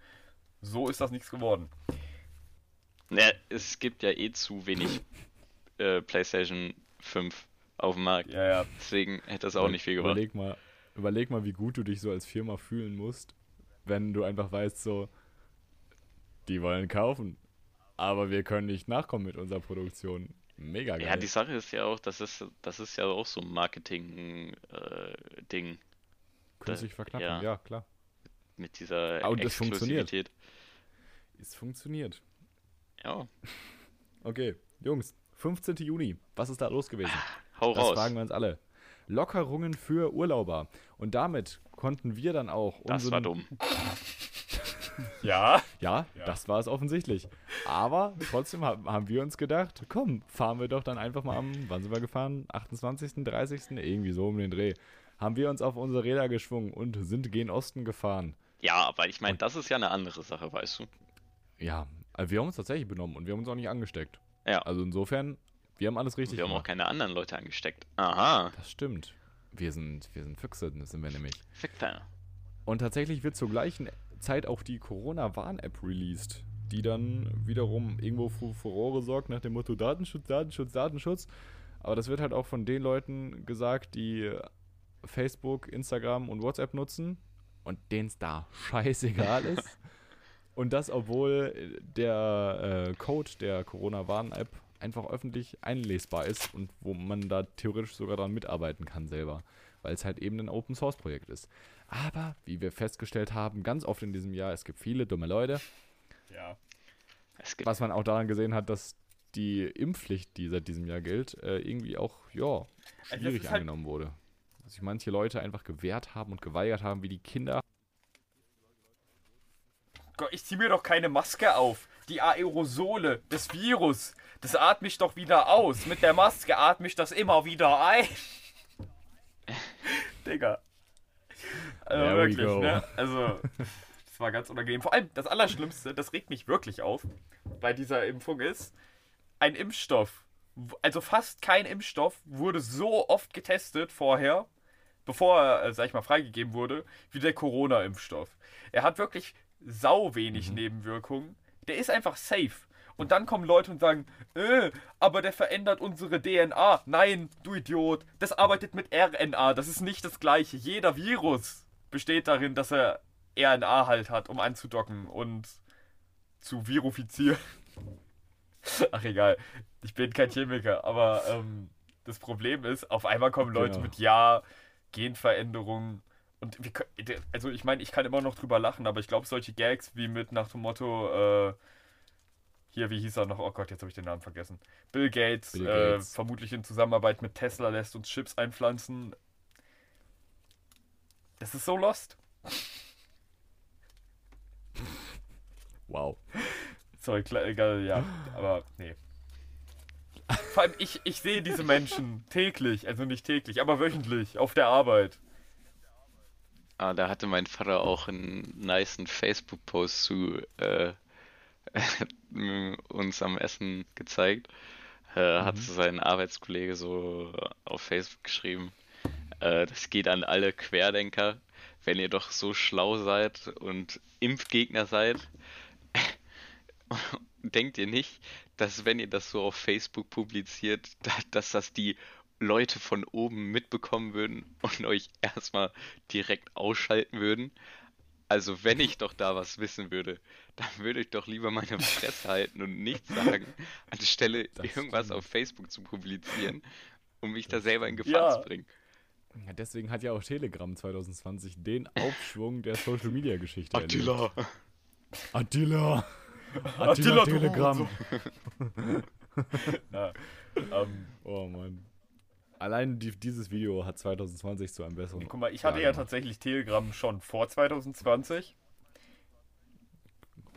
D: So ist das nichts geworden.
C: Ja, es gibt ja eh zu wenig äh, PlayStation 5 auf dem Markt.
D: Ja, ja.
C: Deswegen hätte das auch nicht viel gebracht.
A: Überleg mal, überleg mal, wie gut du dich so als Firma fühlen musst, wenn du einfach weißt, so, die wollen kaufen, aber wir können nicht nachkommen mit unserer Produktion. Mega geil.
C: Ja, die Sache ist ja auch, das ist, das ist ja auch so ein Marketing-Ding
A: Künstlich verknappen,
C: ja.
A: ja. klar.
C: mit dieser
A: und das funktioniert. Es funktioniert.
C: Ja, (laughs)
A: Okay, Jungs, 15. Juni, was ist da los gewesen?
C: hau
A: Das
C: raus.
A: fragen wir uns alle. Lockerungen für Urlauber. Und damit konnten wir dann auch
C: Das war dumm. (laughs)
D: Ja,
A: Ja,
D: Ja.
A: das war es offensichtlich. Aber trotzdem haben, wir uns gedacht, komm, fahren wir doch dann einfach mal am, wann sind wir gefahren? 28., 30., irgendwie so um den Dreh. Haben wir uns auf unsere Räder geschwungen und sind gen Osten gefahren.
C: Ja, aber ich meine, das ist ja eine andere Sache, weißt du.
A: Ja, also wir haben uns tatsächlich benommen und wir haben uns auch nicht angesteckt.
C: Ja.
A: Also insofern, wir haben alles richtig
C: Wir haben auch
A: gemacht.
C: keine anderen Leute angesteckt. Aha,
A: Das stimmt. Wir sind, wir sind Füchse, das sind wir nämlich.
C: Fickter.
A: Und tatsächlich wird zur gleichen Zeit auch die Corona-Warn-App released, die dann wiederum irgendwo für Furore sorgt nach dem Motto Datenschutz, Datenschutz, Datenschutz. Aber das wird halt auch von den Leuten gesagt, die Facebook, Instagram und WhatsApp nutzen und denen es da (laughs) scheißegal ist. Und das, obwohl der äh, Code der Corona-Warn-App einfach öffentlich einlesbar ist und wo man da theoretisch sogar dran mitarbeiten kann selber, weil es halt eben ein Open-Source-Projekt ist. Aber, wie wir festgestellt haben, ganz oft in diesem Jahr, es gibt viele dumme Leute,
D: ja.
C: Es gibt
A: was man auch daran gesehen hat, dass die Impfpflicht, die seit diesem Jahr gilt, äh, irgendwie auch, ja,
D: das
A: schwierig
D: halt-
A: angenommen wurde. Dass sich manche Leute einfach gewehrt haben und geweigert haben, wie die Kinder.
D: Ich zieh mir doch keine Maske auf. Die Aerosole, das Virus, das atme ich doch wieder aus. Mit der Maske atme ich das immer wieder ein. (laughs) Digga. Also
A: There
D: wirklich, ne? Also, das war ganz unangenehm. Vor allem das Allerschlimmste, das regt mich wirklich auf bei dieser Impfung ist, ein Impfstoff also fast kein Impfstoff wurde so oft getestet vorher, bevor er, äh, sag ich mal, freigegeben wurde, wie der Corona-Impfstoff. Er hat wirklich sau wenig
A: Mhm.
D: Nebenwirkungen. Der ist einfach safe. Und dann kommen Leute und sagen, äh, aber der verändert unsere DNA. Nein, du Idiot. Das arbeitet mit RNA. Das ist nicht das gleiche. Jeder Virus besteht darin, dass er RNA halt hat, um anzudocken und zu virufizieren. (laughs) Ach egal, ich bin kein Chemiker, aber ähm, das Problem ist, auf einmal kommen Leute
A: Genau.
D: mit Ja, Genveränderungen. Und wir, also ich meine, ich kann immer noch drüber lachen, aber ich glaube, solche Gags wie mit nach dem Motto, äh, hier, wie hieß er noch? Oh Gott, jetzt habe ich den Namen vergessen. Bill Gates,
A: Bill
D: äh,
A: Gates.
D: vermutlich in Zusammenarbeit mit Tesla lässt uns Chips einpflanzen. Das ist so lost.
A: Wow.
D: Sorry, klar, egal, ja, aber nee. Vor allem, ich, ich sehe diese Menschen täglich, also nicht täglich, aber wöchentlich auf der Arbeit.
C: Ah, da hatte mein Vater auch einen nicen Facebook-Post zu äh, (laughs) uns am Essen gezeigt. Äh, Hat sein Arbeitskollege so auf Facebook geschrieben. Äh, das geht an alle Querdenker. Wenn ihr doch so schlau seid und Impfgegner seid, (laughs) denkt ihr nicht, dass wenn ihr das so auf Facebook publiziert, da, (laughs) dass das die Leute von oben mitbekommen würden und euch erstmal direkt ausschalten würden? Also wenn ich doch da was wissen würde, dann würde ich doch lieber meine Fresse halten und nichts sagen, (laughs) anstelle
A: Das
C: irgendwas
A: stimmt.
C: auf Facebook zu publizieren, um mich da selber in Gefahr
D: Ja.
C: zu bringen.
A: Ja, deswegen hat ja auch Telegram 2020 den (laughs) Aufschwung der Social Media Geschichte erlebt. Attila!
D: Attila,
A: Attila
D: du
A: Telegram! (laughs)
D: Ja, ähm,
A: Oh Mann. Allein die, dieses Video hat 2020 zu einem besseren.
D: guck mal, ich hatte ja
A: gemacht.
D: tatsächlich Telegram schon vor 2020.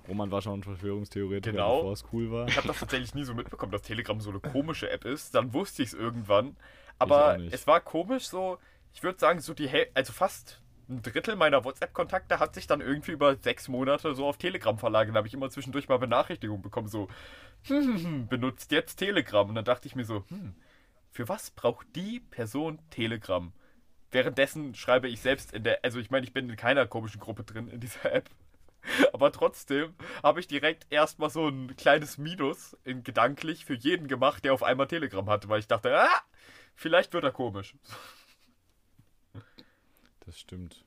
A: Roman war schon ein Verschwörungstheoretiker,
D: Genau.
A: bevor es cool war.
D: Ich habe das tatsächlich nie so mitbekommen, dass Telegram so eine komische App ist. Dann wusste ich es irgendwann. Aber es war komisch so, ich würde sagen, so die also fast ein Drittel meiner WhatsApp-Kontakte hat sich dann irgendwie über sechs Monate so auf Telegram verlagert. Da habe ich immer zwischendurch mal Benachrichtigungen bekommen, so, hm, (laughs) benutzt jetzt Telegram. Und dann dachte ich mir so, hm, für was braucht die Person Telegram? Währenddessen schreibe ich selbst in der, also ich meine, ich bin in keiner komischen Gruppe drin in dieser App. (laughs) Aber trotzdem habe ich direkt erstmal so ein kleines Minus in gedanklich für jeden gemacht, der auf einmal Telegram hatte, weil ich dachte, ah, vielleicht wird er komisch.
A: Das stimmt.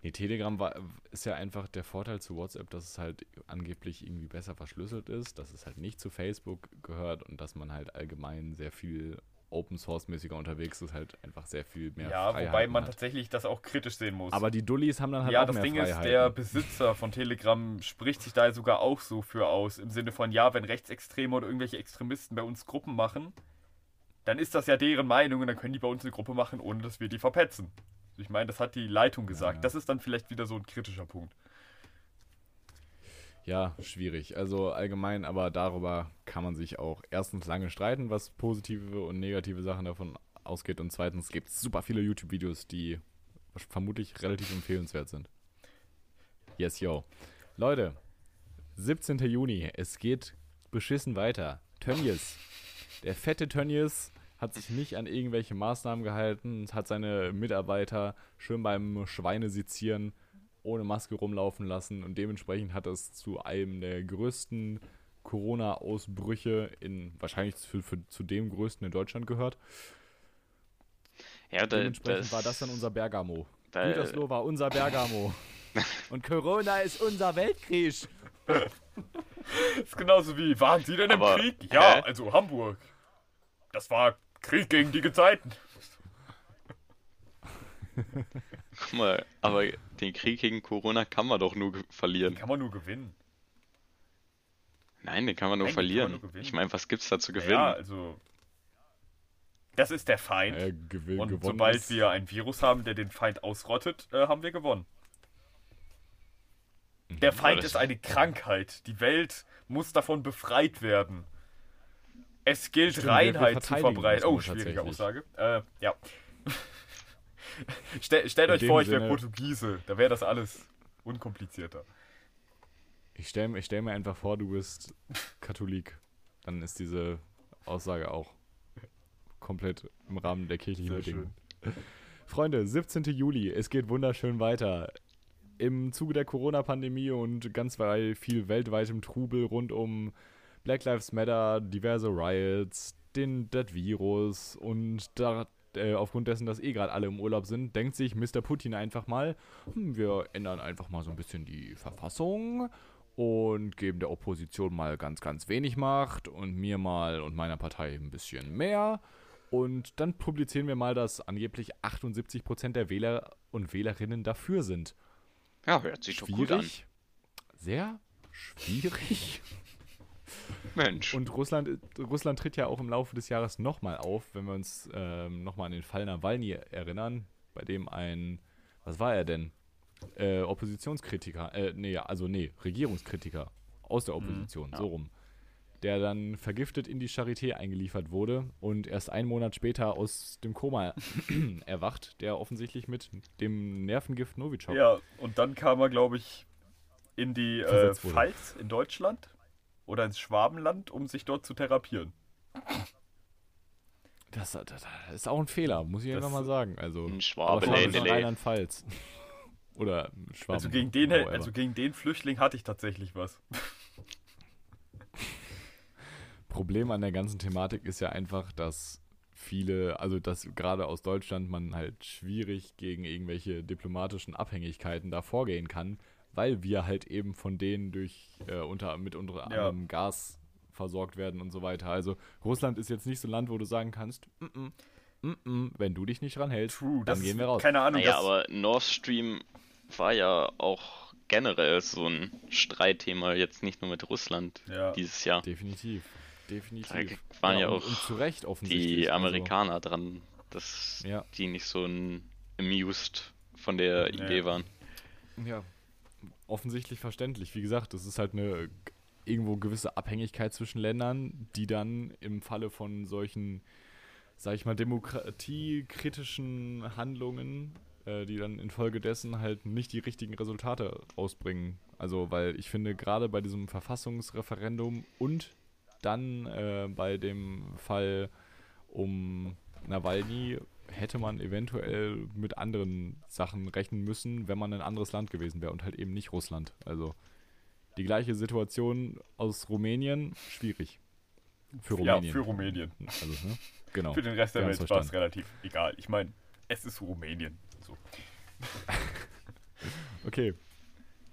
A: Nee, Telegram war, ist ja einfach der Vorteil zu WhatsApp, dass es halt angeblich irgendwie besser verschlüsselt ist, dass es halt nicht zu Facebook gehört und dass man halt allgemein sehr viel Open Source mäßiger unterwegs ist, halt einfach sehr viel mehr
D: Ja, wobei
A: Freiheiten
D: man
A: hat.
D: tatsächlich das auch kritisch sehen muss.
A: Aber die Dullis haben dann halt
D: ja,
A: auch
D: das
A: mehr
D: Ding
A: Freiheiten.
D: ist, der Besitzer von Telegram spricht sich da sogar auch so für aus. Im Sinne von, ja, wenn Rechtsextreme oder irgendwelche Extremisten bei uns Gruppen machen, dann ist das ja deren Meinung und dann können die bei uns eine Gruppe machen, ohne dass wir die verpetzen. Ich meine, das hat die Leitung gesagt.
A: ja.
D: Das ist dann vielleicht wieder so ein kritischer Punkt.
A: Ja, schwierig. Also allgemein, aber darüber kann man sich auch erstens lange streiten, was positive und negative Sachen davon ausgeht. Und zweitens gibt es super viele YouTube-Videos, die vermutlich relativ empfehlenswert sind. Yes, yo. Leute, 17. Juni, es geht beschissen weiter. Tönnies. Der fette Tönnies hat sich nicht an irgendwelche Maßnahmen gehalten hat seine Mitarbeiter schön beim Schweinesizieren ohne Maske rumlaufen lassen und dementsprechend hat es zu einem der größten Corona-Ausbrüche in, wahrscheinlich für, für, zu dem größten in Deutschland gehört.
C: Ja, da,
A: Dementsprechend
C: das,
A: war das dann unser Bergamo.
C: da,
A: Gütersloh war unser Bergamo. (laughs) und Corona ist unser Weltkrieg.
D: Das ist genauso wie, waren Sie denn im
C: Aber,
D: Krieg? Ja,
C: hä?
D: also Hamburg. Das war Krieg gegen die Gezeiten. (laughs)
C: Guck mal, aber den Krieg gegen Corona kann man doch nur ge-
D: Den
C: verlieren.
D: kann man nur gewinnen.
C: Nein, den kann man nur
D: Nein, den kann man
C: verlieren.
D: nur gewinnen.
C: Ich meine, was gibt's da zu gewinnen?
D: Ja, also. Das ist der Feind.
A: Äh, gewinn,
D: Und
A: gewonnen
D: sobald
A: ist,
D: wir ein Virus haben, der den Feind ausrottet, äh, haben wir gewonnen. Der Feind
C: das-
D: ist eine Krankheit. Die Welt muss davon befreit werden. Es gilt,
A: Stimmt,
D: Reinheit zu verbreiten. Oh, schwierige. Aussage. Äh, ja. Stell, stellt euch vor, ich wäre Portugiese. Da wäre das alles unkomplizierter.
A: Ich stelle stell mir einfach vor, du bist Katholik. Dann ist diese Aussage auch komplett im Rahmen der kirchlichen Bedingungen. Freunde, 17. Juli, es geht wunderschön weiter. Im Zuge der Corona-Pandemie und ganz viel weltweitem Trubel rund um Black Lives Matter, diverse Riots, den das Virus und da, äh, aufgrund dessen, dass eh gerade alle im Urlaub sind, denkt sich Mr. Putin einfach mal, hm, wir ändern einfach mal so ein bisschen die Verfassung und geben der Opposition mal ganz, ganz wenig Macht und mir mal und meiner Partei ein bisschen mehr. Und dann publizieren wir mal, dass angeblich 78% der Wähler und Wählerinnen dafür sind.
C: Ja, hört sich doch gut an.
A: Schwierig. Sehr schwierig.
C: Mensch.
A: Und Russland, Russland tritt ja auch im Laufe des Jahres nochmal auf, wenn wir uns ähm, nochmal an den Fall Nawalny erinnern, bei dem ein, was war er denn? Äh, Oppositionskritiker, äh, nee, also nee, Regierungskritiker aus der Opposition,
C: ja.
A: so rum. Der dann vergiftet in die Charité eingeliefert wurde und erst einen Monat später aus dem Koma (clears throat) erwacht, der offensichtlich mit dem Nervengift Novichok.
D: Ja, und dann kam er, glaube ich, in die äh. Pfalz in Deutschland oder ins Schwabenland, um sich dort zu therapieren.
A: Das, das, das ist auch ein Fehler, muss ich
D: Das-
A: einfach mal sagen. Also,
C: Ein Schwabe.
A: Rheinland-Pfalz. (laughs) Oder Schwaben.
D: Also gegen, den, also gegen den Flüchtling hatte ich tatsächlich was. (laughs)
A: Problem an der ganzen Thematik ist ja einfach, dass viele, also dass gerade aus Deutschland man halt schwierig gegen irgendwelche diplomatischen Abhängigkeiten da vorgehen kann, weil wir halt eben von denen durch äh, unter mit unter
D: Ja.
A: anderem Gas versorgt werden und so weiter. Also Russland ist jetzt nicht so ein Land, wo du sagen kannst, mm -mm, mm -mm, wenn du dich nicht dran hältst,
D: True,
A: dann gehen wir raus.
D: Keine Ahnung,
C: Naja, aber Nord Stream war ja auch generell so ein Streitthema, jetzt nicht nur mit Russland
D: Ja.
C: dieses Jahr.
A: Definitiv. Definitiv.
C: Da waren ja
A: und,
C: auch
A: und zu Recht offensichtlich.
C: Die
A: also-
C: Amerikaner dran, dass
A: Ja.
C: die nicht so ein amused von der
D: Ja.
C: Idee waren.
A: Ja, offensichtlich verständlich. Wie gesagt, das ist halt eine irgendwo gewisse Abhängigkeit zwischen Ländern, die dann im Falle von solchen, sag ich mal, demokratiekritischen Handlungen, äh, die dann infolgedessen halt nicht die richtigen Resultate rausbringen. Also, weil ich finde, gerade bei diesem Verfassungsreferendum und dann äh, bei dem Fall um Nawalny hätte man eventuell mit anderen Sachen rechnen müssen, wenn man ein anderes Land gewesen wäre und halt eben nicht Russland. Also die gleiche Situation aus Rumänien, schwierig. Für
D: ja,
A: Rumänien.
D: für Rumänien.
A: Also, ne? Genau.
D: Für den Rest der Welt war es relativ egal. Ich meine, es ist Rumänien. So. (laughs)
A: Okay.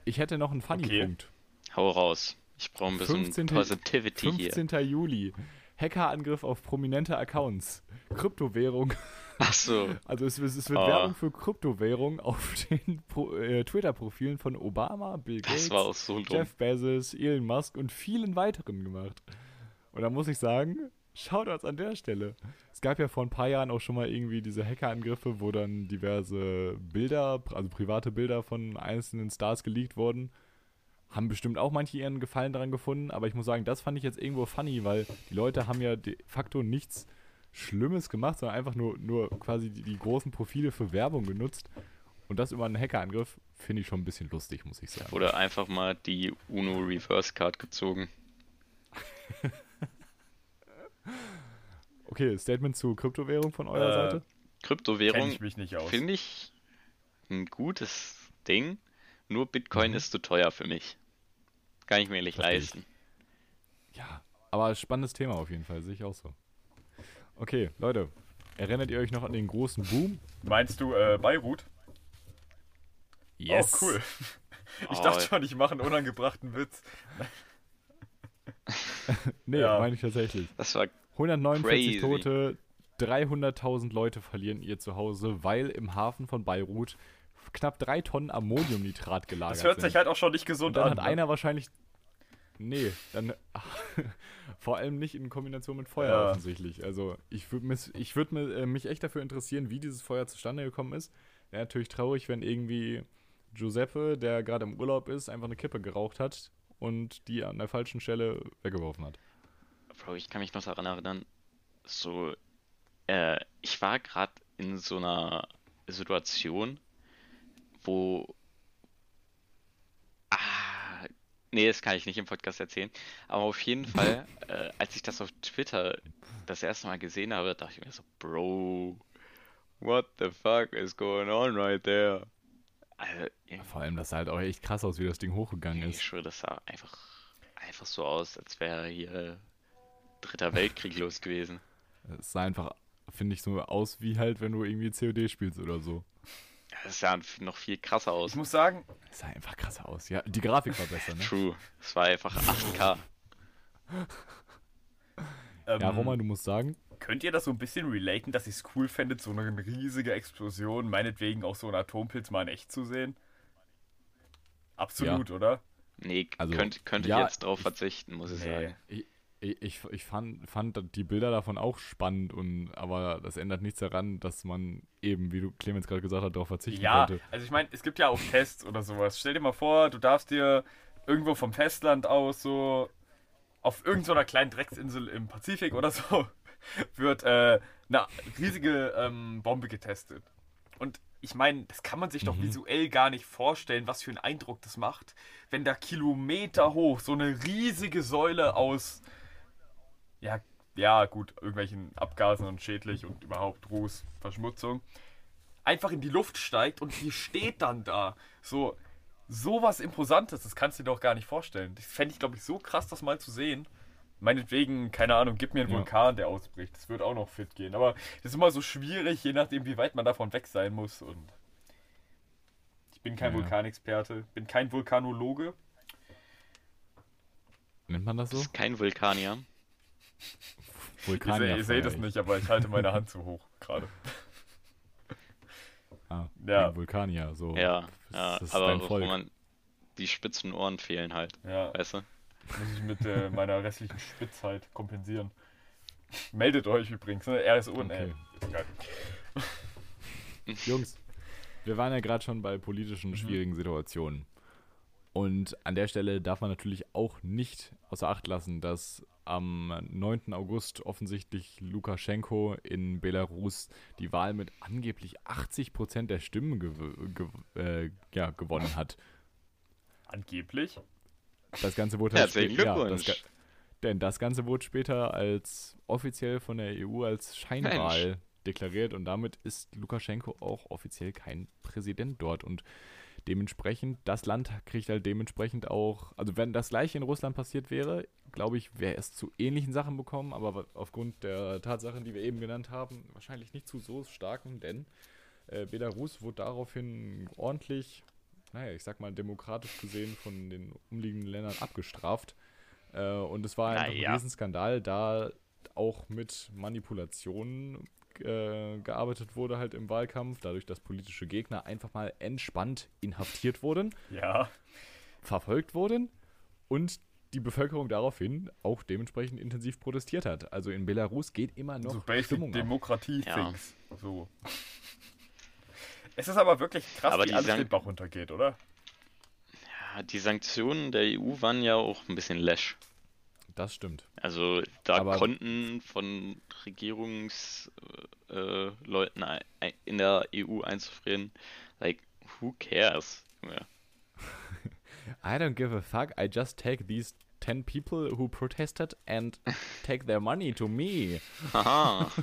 A: Ich hätte noch einen Funny-Punkt.
C: Hau raus. Ich brauche ein bisschen
A: 15.
C: Positivity hier.
A: 15. Juli. Hackerangriff auf prominente Accounts. Kryptowährung.
C: Achso,
A: Also es, es, wird
C: Ah.
A: Werbung für Kryptowährung auf (laughs) den äh, Twitter-Profilen von Obama, Bill Gates,
C: so.
A: Jeff Bezos, Elon Musk und vielen weiteren gemacht. Und da muss ich sagen, Shoutouts an der Stelle. Es gab ja vor ein paar Jahren auch schon mal irgendwie diese Hackerangriffe, wo dann diverse Bilder, also private Bilder von einzelnen Stars geleakt wurden. Haben bestimmt auch manche ihren Gefallen daran gefunden, aber ich muss sagen, das fand ich jetzt irgendwo funny, weil die Leute haben ja de facto nichts Schlimmes gemacht, sondern einfach nur, nur quasi die, die großen Profile für Werbung genutzt. Und das über einen Hackerangriff finde ich schon ein bisschen lustig, muss ich sagen.
C: Oder einfach mal die UNO Reverse Card gezogen. (laughs)
A: Okay, Statement zu Kryptowährung von eurer
D: Äh,
A: Seite?
C: Kryptowährung finde ich ein gutes Ding. Nur Bitcoin ist zu teuer für mich. Kann ich mir nicht
A: ich.
C: leisten.
A: Ja, aber spannendes Thema auf jeden Fall, sehe ich auch so. Okay, Leute, erinnert ihr euch noch an den großen Boom?
D: Meinst du äh, Beirut? Oh, cool. (laughs) Ich
C: Oh,
D: dachte schon, ich mache einen unangebrachten Witz. (laughs)
A: Nee,
D: Ja.
A: meine ich tatsächlich.
C: Das war
A: 149
C: Crazy.
A: Tote, 300.000 Leute verlieren ihr Zuhause, weil im Hafen von Beirut knapp drei Tonnen Ammoniumnitrat gelagert
D: Das hört
A: sind.
D: sich halt auch schon nicht
A: Und
D: gesund
A: dann
D: an.
A: hat
D: ne?
A: einer wahrscheinlich. Nee, dann. (laughs) vor allem nicht in Kombination mit Feuer
D: Ja.
A: offensichtlich. Also, ich würde mich, ich würd mir, äh, mich echt dafür interessieren, wie dieses Feuer zustande gekommen ist. Wäre natürlich traurig, wenn irgendwie Giuseppe, der gerade im Urlaub ist, einfach eine Kippe geraucht hat und die an der falschen Stelle weggeworfen hat.
C: Bro, ich kann mich noch daran erinnern, so, äh, ich war gerade in so einer Situation, wo, ah, nee, das kann ich nicht im Podcast erzählen, aber auf jeden (laughs) Fall, äh, als ich das auf Twitter das erste Mal gesehen habe, dachte ich mir so, Bro, what the fuck is going on right there? Also,
A: Vor allem, das sah halt auch echt krass aus, wie das Ding hochgegangen
C: ich
A: ist.
C: schwöre, das sah einfach, einfach so aus, als wäre hier Dritter Weltkrieg (laughs) los gewesen.
A: Es sah einfach, finde ich, so aus wie halt, wenn du irgendwie COD spielst oder so.
C: Ja, Das sah noch viel krasser aus.
D: Ich muss sagen,
A: Es sah einfach krasser aus. Ja, die Grafik war besser, ne?
C: True. Es war einfach 8K.
D: ähm,
A: Ja, Roman, du musst sagen,
D: könnt ihr das so ein bisschen relaten, dass ihr es cool fändet, so eine riesige Explosion, meinetwegen auch so einen Atompilz mal in echt zu sehen? Absolut, oder?
C: Nee,
A: Also,
C: könnte, könnte
A: ja,
C: ich jetzt drauf verzichten, muss ich
D: Nee.
C: sagen.
A: ich, ich, ich fand, fand die Bilder davon auch spannend, und, aber das ändert nichts daran, dass man eben, wie du Clemens gerade gesagt hat, darauf verzichten
D: Ja,
A: könnte.
D: also ich meine, es gibt ja auch Tests oder sowas. Stell dir mal vor, du darfst dir irgendwo vom Festland aus so auf irgendeiner kleinen Drecksinsel im Pazifik oder so (laughs) wird äh, eine riesige ähm, Bombe getestet. Und ich meine, das kann man sich doch
A: Mhm.
D: visuell gar nicht vorstellen, was für einen Eindruck das macht, wenn da Kilometer hoch so eine riesige Säule aus ja, ja, gut, irgendwelchen Abgasen und schädlich und überhaupt Ruß, Verschmutzung, einfach in die Luft steigt und die steht dann da. So, sowas Imposantes, das kannst du dir doch gar nicht vorstellen. Das fände ich, glaube ich, so krass, das mal zu sehen. Meinetwegen, keine Ahnung, gib mir einen
A: Ja.
D: Vulkan, der ausbricht. Das wird auch noch fit gehen. Aber das ist immer so schwierig, je nachdem, wie weit man davon weg sein muss. Und ich bin kein
A: Ja.
D: Vulkanexperte, bin kein Vulkanologe.
A: Nennt man das
C: Das
A: so?
C: ist kein Vulkanier.
D: Ihr,
A: Vulkanier.
D: seht- ihr seht es nicht, aber ich halte meine Hand zu hoch gerade.
A: Ah,
D: Ja.
A: Vulkanier, so.
C: Ja,
A: Das,
C: ja
A: das ist
C: aber man die spitzen Ohren fehlen halt,
D: Ja,
C: weißt du?
D: muss ich mit äh, meiner restlichen Spitzheit kompensieren. Meldet euch übrigens, ne? RSO und
A: Okay.
D: Ist egal.
A: Jungs, wir waren ja gerade schon bei politischen, schwierigen Situationen. Und an der Stelle darf man natürlich auch nicht außer Acht lassen, dass am 9. August offensichtlich Lukaschenko in Belarus die Wahl mit angeblich 80% der Stimmen gew gew äh, ja, gewonnen hat.
D: Angeblich.
A: Das Ganze wurde halt
C: Herzlichen
A: spä- ja, das,
C: Glückwunsch.
A: Denn das Ganze wurde später als offiziell von der EU als Scheinwahl
C: Mensch.
A: deklariert und damit ist Lukaschenko auch offiziell kein Präsident dort und dementsprechend, das Land kriegt halt dementsprechend auch, also wenn das gleiche in Russland passiert wäre, glaube ich, wäre es zu ähnlichen Sachen bekommen, aber aufgrund der Tatsachen, die wir eben genannt haben, wahrscheinlich nicht zu so starken, denn äh, Belarus wurde daraufhin ordentlich, naja, ich sag mal demokratisch gesehen von den umliegenden Ländern abgestraft. Äh, und es war
C: Naja.
A: ein Riesenskandal, da auch mit Manipulationen äh, gearbeitet wurde halt im Wahlkampf, dadurch, dass politische Gegner einfach mal entspannt inhaftiert wurden,
D: Ja.
A: verfolgt wurden und die Bevölkerung daraufhin auch dementsprechend intensiv protestiert hat. Also in Belarus geht immer noch
D: so basic
A: Stimmung ab.
D: Demokratie-Things. So. Es ist aber wirklich krass,
C: Aber
D: wie
C: die
D: alles den Bach runtergeht, oder?
C: Ja, die Sanktionen der EU waren ja auch ein bisschen lash.
A: Das stimmt.
C: Also da
A: Aber-
C: konnten von Regierungsleuten äh, Leuten ein- ein- in der EU einzufrieren, like, who cares? Ja. (laughs)
A: I don't give a fuck. I just take these 10 people who protested and take their money to me. (laughs)
C: Haha. (laughs)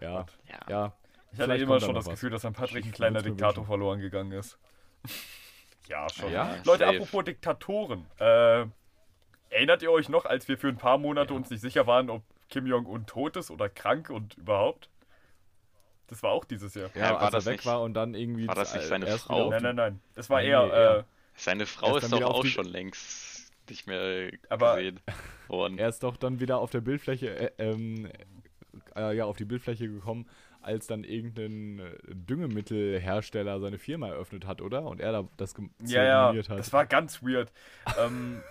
A: Ja,
C: Ja.
A: ja.
D: Ich hatte immer schon das
A: was.
D: Gefühl, dass an Patrick ein kleiner Diktator verloren gegangen ist. ja, schon.
A: Ja,
D: Leute,
C: safe.
D: apropos Diktatoren. Äh, erinnert ihr euch noch, als wir für ein paar Monate uns nicht sicher waren, ob Kim Jong-un tot ist oder krank und überhaupt? Das war auch dieses Jahr.
A: Ja,
C: Ja, war
A: als er
C: das
A: weg
C: nicht-
A: war und dann irgendwie
C: war das nicht seine
A: erst
C: Frau?
D: Nein, nein, nein. Das war
A: Nee,
D: er.
A: er.
D: Äh,
C: Seine
A: Er
C: Frau
A: ist
C: doch auch
A: die-
C: schon längst nicht mehr
D: Aber-
C: gesehen worden.
A: Er ist doch dann wieder auf der Bildfläche, äh, ähm, äh, ja, auf die Bildfläche gekommen, als dann irgendein äh, Düngemittelhersteller seine Firma eröffnet hat, oder? Und er da das
D: ja, ja,
A: hat.
D: das war ganz weird. ähm,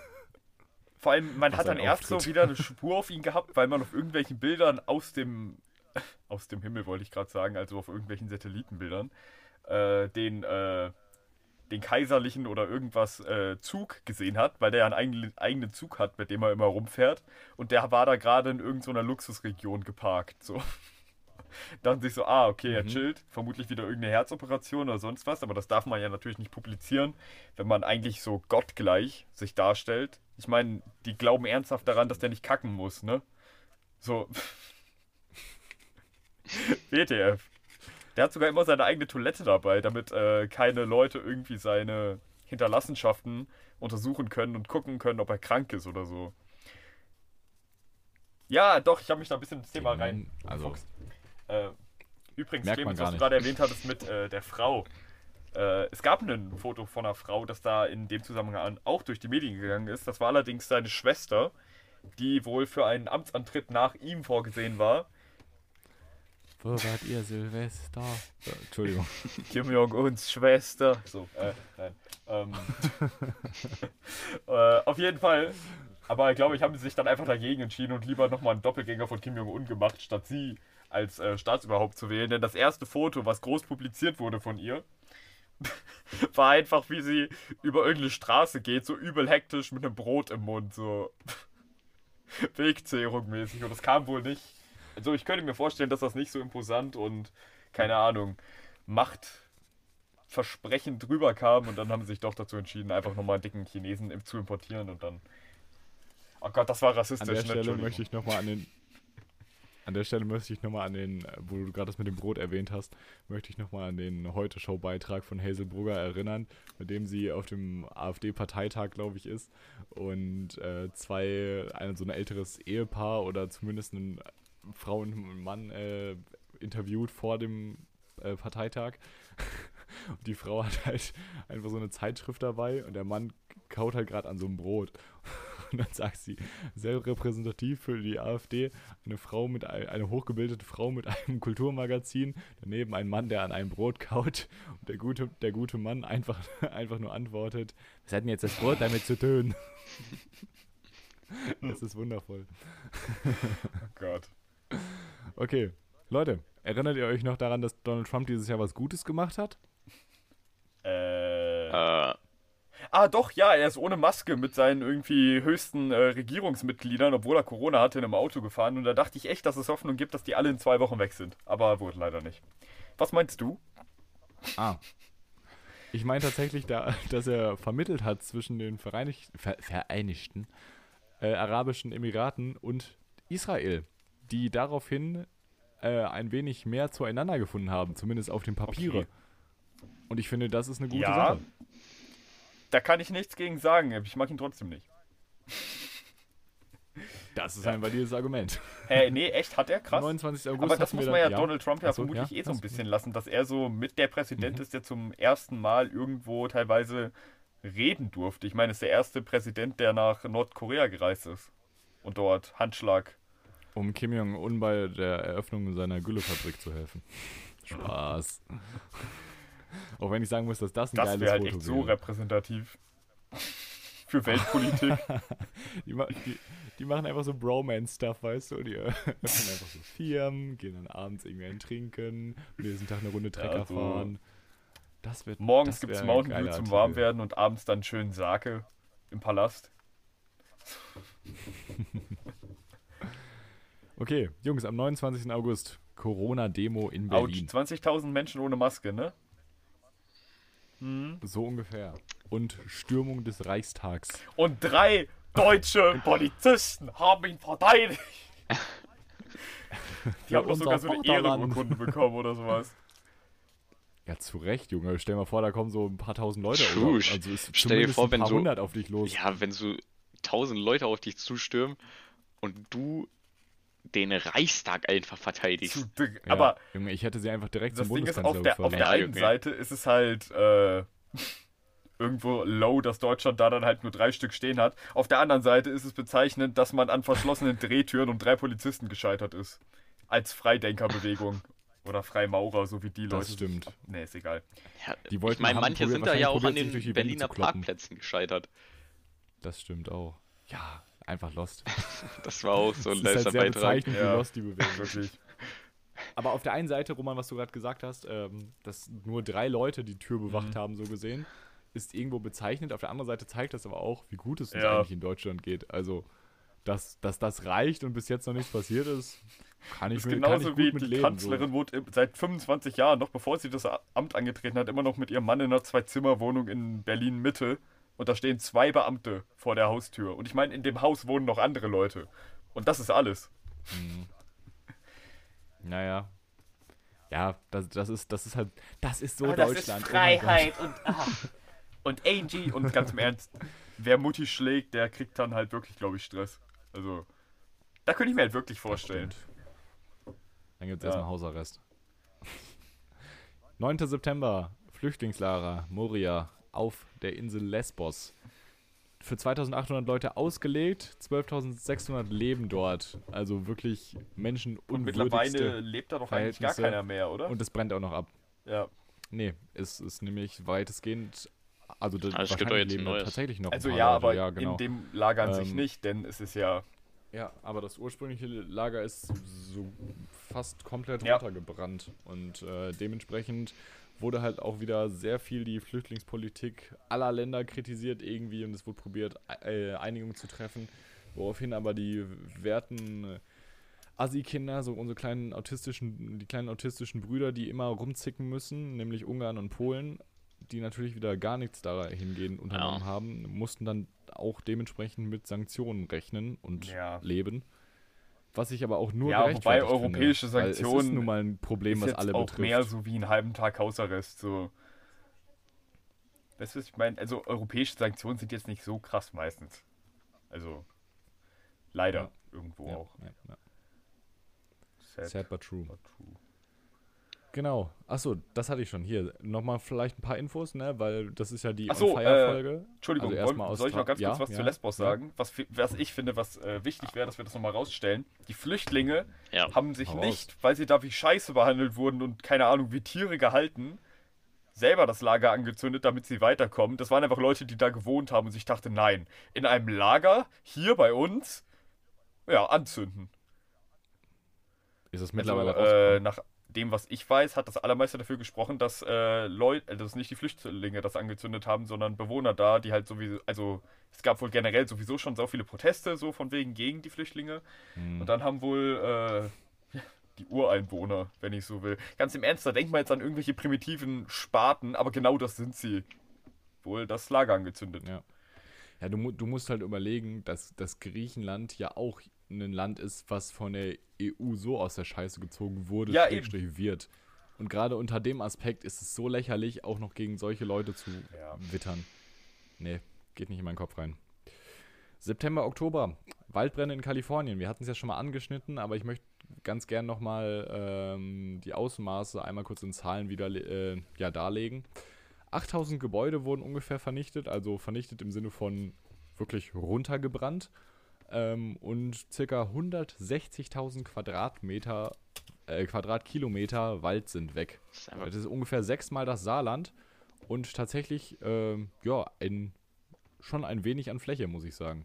D: vor allem, man
A: Was
D: hat dann erst so wieder eine (laughs) Spur auf ihn gehabt, weil man auf irgendwelchen Bildern aus dem (laughs) aus dem Himmel wollte ich gerade sagen, also auf irgendwelchen Satellitenbildern, äh, den äh, den kaiserlichen oder irgendwas äh, Zug gesehen hat, weil der ja einen eigenen, eigenen Zug hat, mit dem er immer rumfährt. Und der war da gerade in irgendeiner Luxusregion geparkt. So. (laughs) Dachten sich so, ah, okay, er
A: Mhm.
D: chillt. Vermutlich wieder irgendeine Herzoperation oder sonst was, aber das darf man ja natürlich nicht publizieren, wenn man eigentlich so gottgleich sich darstellt. Ich meine, die glauben ernsthaft daran, dass der nicht kacken muss, ne? So. (laughs) WTF. Der hat sogar immer seine eigene Toilette dabei, damit äh, keine Leute irgendwie seine Hinterlassenschaften untersuchen können und gucken können, ob er krank ist oder so. Ja, doch, ich habe mich da ein bisschen ins Thema rein.
A: Also,
D: Äh, übrigens,
A: Merkt
D: Clemens, was du gerade erwähnt hattest mit äh, der Frau. Äh, es gab ein Foto von einer Frau, das da in dem Zusammenhang auch durch die Medien gegangen ist. Das war allerdings seine Schwester, die wohl für einen Amtsantritt nach ihm vorgesehen war.
A: wo wart ihr Silvester? So, Entschuldigung. (laughs)
D: Kim Jong-uns Schwester. So, äh, nein. Ähm, (laughs) äh, auf jeden Fall. Aber ich glaube, ich haben sie sich dann einfach dagegen entschieden und lieber nochmal einen Doppelgänger von Kim Jong-un gemacht, statt sie als äh, Staatsüberhaupt zu wählen. Denn das erste Foto, was groß publiziert wurde von ihr, (laughs) war einfach, wie sie über irgendeine Straße geht, so übel hektisch mit einem Brot im Mund, so (laughs) Wegzehrung mäßig. Und das kam wohl nicht. Also ich könnte mir vorstellen, dass das nicht so imposant und, keine Ahnung, machtversprechend drüber kam. Und dann haben sie sich doch dazu entschieden, einfach nochmal einen dicken Chinesen zu importieren und dann. Oh Gott, das war rassistisch.
A: An der
D: ne?
A: Stelle möchte ich nochmal an den. An der Stelle möchte ich nochmal an den, wo du gerade das mit dem Brot erwähnt hast, möchte ich nochmal an den Heute-Show-Beitrag von Hazel Brugger erinnern, mit dem sie auf dem AfD-Parteitag, glaube ich, ist und äh, zwei, ein, so ein älteres Ehepaar oder zumindest eine Frau und ein Mann äh, interviewt vor dem äh, Parteitag. (laughs) Und die Frau hat halt einfach so eine Zeitschrift dabei und der Mann kaut halt gerade an so einem Brot. (laughs) Und dann sagt sie, sehr repräsentativ für die AfD, eine Frau mit ein- eine hochgebildete Frau mit (laughs) einem Kulturmagazin, daneben ein Mann, der an einem Brot kaut und der gute, der gute Mann einfach, (laughs) einfach nur antwortet, was hat denn jetzt das Brot damit zu tun? Das ist wundervoll.
D: Oh Gott.
A: Okay, Leute, erinnert ihr euch noch daran, dass Donald Trump dieses Jahr was Gutes gemacht hat?
D: Äh.
C: Äh,
D: Ah, doch, ja, er ist ohne Maske mit seinen irgendwie höchsten äh, Regierungsmitgliedern, obwohl er Corona hatte, in einem Auto gefahren. Und da dachte ich echt, dass es Hoffnung gibt, dass die alle in zwei Wochen weg sind. Aber wurde leider nicht. Was meinst du?
A: Ah. Ich meine tatsächlich, da, dass er vermittelt hat zwischen den Vereinigten, Ver, Vereinigten äh, Arabischen Emiraten und Israel, die daraufhin äh, ein wenig mehr zueinander gefunden haben, zumindest auf dem Papiere.
D: Okay.
A: Und ich finde, das ist eine gute
D: Ja.
A: Sache.
D: Da kann ich nichts gegen sagen. Ich mag ihn trotzdem nicht. (laughs)
A: Das ist ein valides Argument.
D: Hä, (laughs) nee, echt? Hat er? Krass.
A: 29. August
D: Aber das muss man ja Donald Trump ja
A: Achso,
D: vermutlich
A: ja,
D: eh so ein bisschen lassen, dass er so mit der Präsident
A: Mhm.
D: ist, der zum ersten Mal irgendwo teilweise reden durfte. Ich meine, es ist der erste Präsident, der nach Nordkorea gereist ist. Und dort Handschlag.
A: um Kim Jong-un bei der Eröffnung seiner Güllefabrik zu helfen. (laughs) Spaß. (laughs) Auch wenn ich sagen muss, dass das ein
D: Das
A: geiles
D: halt
A: Foto
D: echt so
A: wäre.
D: repräsentativ. (laughs) Für Weltpolitik. (laughs)
A: Die, die, die machen einfach so Bromance-Stuff, weißt du? Die öffnen einfach so Firmen, gehen dann abends irgendwie ein Trinken, nächsten Tag eine Runde Trecker
D: Ja, so.
A: fahren. Das wird
D: Morgens
A: das
D: gibt es Mountain Dew zum. Warmwerden und abends dann schön Sake im Palast.
A: Okay, Jungs, am 29. August Corona-Demo in Berlin.
D: 20.000 Menschen ohne Maske, ne?
A: So ungefähr. Und Stürmung des Reichstags.
D: Und drei deutsche Polizisten haben ihn verteidigt. Die haben doch sogar so eine. Ehrenurkunde bekommen oder sowas.
A: Ja, zu Recht, Junge. Stell dir mal vor, da kommen so ein paar tausend Leute.
C: True.
A: oder- Also ist
C: Stell dir vor,
A: ein
C: wenn so-
A: hundert auf dich los.
C: ja, wenn so tausend Leute auf dich zustürmen und du den Reichstag einfach verteidigst.
A: Ja,
D: Aber
A: Junge, ich hätte sie einfach direkt
D: das
A: zum
D: Ding ist, auf der, auf der einen
C: okay.
D: Seite ist es halt äh, (laughs) irgendwo low, dass Deutschland da dann halt nur drei Stück stehen hat. Auf der anderen Seite ist es bezeichnend, dass man an verschlossenen (laughs) Drehtüren und drei Polizisten gescheitert ist. Als Freidenkerbewegung. (laughs) Oder Freimaurer, so wie die Leute.
A: Das stimmt.
D: Nee, ist egal.
C: Ja,
A: Die wollten-
C: ich meine, manche sind da ja auch an den Berliner. Parkplätzen gescheitert.
A: Das stimmt auch. Ja, einfach lost. (laughs)
C: Das war auch so ein
A: das ist halt
C: letzter
A: sehr
C: Beitrag.
A: bezeichnend, wie
D: Ja.
A: lost die Bewegung.
D: Wirklich.
A: Aber auf der einen Seite, Roman, was du gerade gesagt hast, ähm, dass nur drei Leute die Tür bewacht
D: Mhm.
A: haben, so gesehen, ist irgendwo bezeichnend. Auf der anderen Seite zeigt das aber auch, wie gut es uns
D: Ja.
A: eigentlich in Deutschland geht. Also, dass, dass das reicht und bis jetzt noch nichts passiert ist, kann ich,
D: ist
A: mir, kann ich
D: genauso
A: gut
D: wie
A: mit
D: die
A: leben.
D: Kanzlerin wohnt im- seit 25 Jahren, noch bevor sie das Amt angetreten hat, immer noch mit ihrem Mann in einer Zwei-Zimmer-Wohnung in Berlin-Mitte. Und da stehen zwei Beamte vor der Haustür. Und ich meine, in dem Haus wohnen noch andere Leute. Und das ist alles.
A: Mhm. Naja. Ja, das, das, ist, das ist halt, das ist so
D: Ah, das
A: Deutschland.
D: ist
A: oh.
D: Freiheit und ah. (laughs) und Angie und ganz im Ernst, wer Mutti schlägt, der kriegt dann halt wirklich, glaube ich, Stress. Also da könnte ich mir halt wirklich vorstellen.
A: Dann gibt es
D: Ja.
A: erstmal Hausarrest. (laughs) 9. September, Flüchtlingslager Moria auf der Insel Lesbos. Für 2800 Leute ausgelegt, 12.600 leben dort. Also wirklich Menschen
D: Und mittlerweile lebt da doch eigentlich gar keiner mehr, oder?
A: Und es brennt auch noch ab.
D: ja.
A: Nee, es ist nämlich weitestgehend. Also, das
C: Ah, es gibt doch jetzt
A: leben
C: neues.
A: tatsächlich noch. ein
D: Also
A: paar
D: ja,
A: Leute,
D: aber
A: ja, genau.
D: in dem Lager an sich
A: Ähm,
D: nicht, denn es ist ja
A: Ja, aber das ursprüngliche Lager ist so fast komplett
D: Ja.
A: runtergebrannt. Und äh, dementsprechend wurde halt auch wieder sehr viel die Flüchtlingspolitik aller Länder kritisiert irgendwie und es wurde probiert, äh, Einigung zu treffen, woraufhin aber die werten Assi-Kinder, so unsere kleinen autistischen, die kleinen autistischen Brüder, die immer rumzicken müssen, nämlich Ungarn und Polen, die natürlich wieder gar nichts dahingehend unternommen
C: Ja.
A: haben, mussten dann auch dementsprechend mit Sanktionen rechnen und
D: Ja.
A: leben. Was ich aber auch nur
D: Ja, wobei europäische
A: finde, weil Es ist
D: Sanktionen
A: nun mal ein Problem, was alle
D: auch
A: betrifft.
D: mehr so wie einen halben Tag Hausarrest. So. Weißt du, was ich meine? Also europäische Sanktionen sind jetzt nicht so krass meistens. Also leider
A: Ja.
D: irgendwo
A: ja,
D: auch.
A: ja.
D: Sad,
A: Sad but true.
D: but true.
A: Genau. Achso, das hatte ich schon. Hier, nochmal vielleicht ein paar Infos, ne? Weil das ist ja die
D: Ach so,
A: On-Fire-Folge.
D: Entschuldigung,
A: Also
D: wollen-
A: erstmal aus
D: soll ich noch ganz kurz
A: ja,
D: was
A: ja,
D: zu Lesbos
A: ja.
D: sagen? Was, was ich finde, was äh, wichtig wäre, dass wir das nochmal rausstellen. Die Flüchtlinge
C: Ja.
D: haben sich
A: Hau
D: nicht, weil sie da wie Scheiße behandelt wurden und keine Ahnung, wie Tiere gehalten, selber das Lager angezündet, damit sie weiterkommen. Das waren einfach Leute, die da gewohnt haben und sich dachte, nein, in einem Lager, hier bei uns, ja, anzünden.
A: Ist das mittlerweile
D: also, äh, nach dem, was ich weiß, hat das allermeiste dafür gesprochen, dass äh, Leute, dass nicht die Flüchtlinge das angezündet haben, sondern Bewohner da, die halt sowieso, also es gab wohl generell sowieso schon so viele Proteste, so von wegen gegen die Flüchtlinge.
A: Hm.
D: Und dann haben wohl äh, (laughs) die Ureinwohner, wenn ich so will. Ganz im Ernst, da denkt man jetzt an irgendwelche primitiven Spaten, aber genau das sind sie. Wohl das Lager angezündet.
A: Ja. Ja, du, du musst halt überlegen, dass, dass Griechenland ja auch ein Land ist, was von der EU so aus der Scheiße gezogen wurde,
D: Ja,
A: Schrägstrich wird. Und gerade unter dem Aspekt ist es so lächerlich, auch noch gegen solche Leute zu
D: Ja.
A: wittern. Nee, geht nicht in meinen Kopf rein. September, Oktober, Waldbrände in Kalifornien. Wir hatten es ja schon mal angeschnitten, aber ich möchte ganz gern nochmal ähm, die Ausmaße einmal kurz in Zahlen wieder äh, ja, darlegen. 8000 Gebäude wurden ungefähr vernichtet, also vernichtet im Sinne von wirklich runtergebrannt. Ähm, und circa 160.000 Quadratmeter, äh, Quadratkilometer Wald sind weg.
C: Das ist einfach
A: Das ist ungefähr sechsmal das Saarland und tatsächlich, ähm, ja, ein, schon ein wenig an Fläche, muss ich sagen.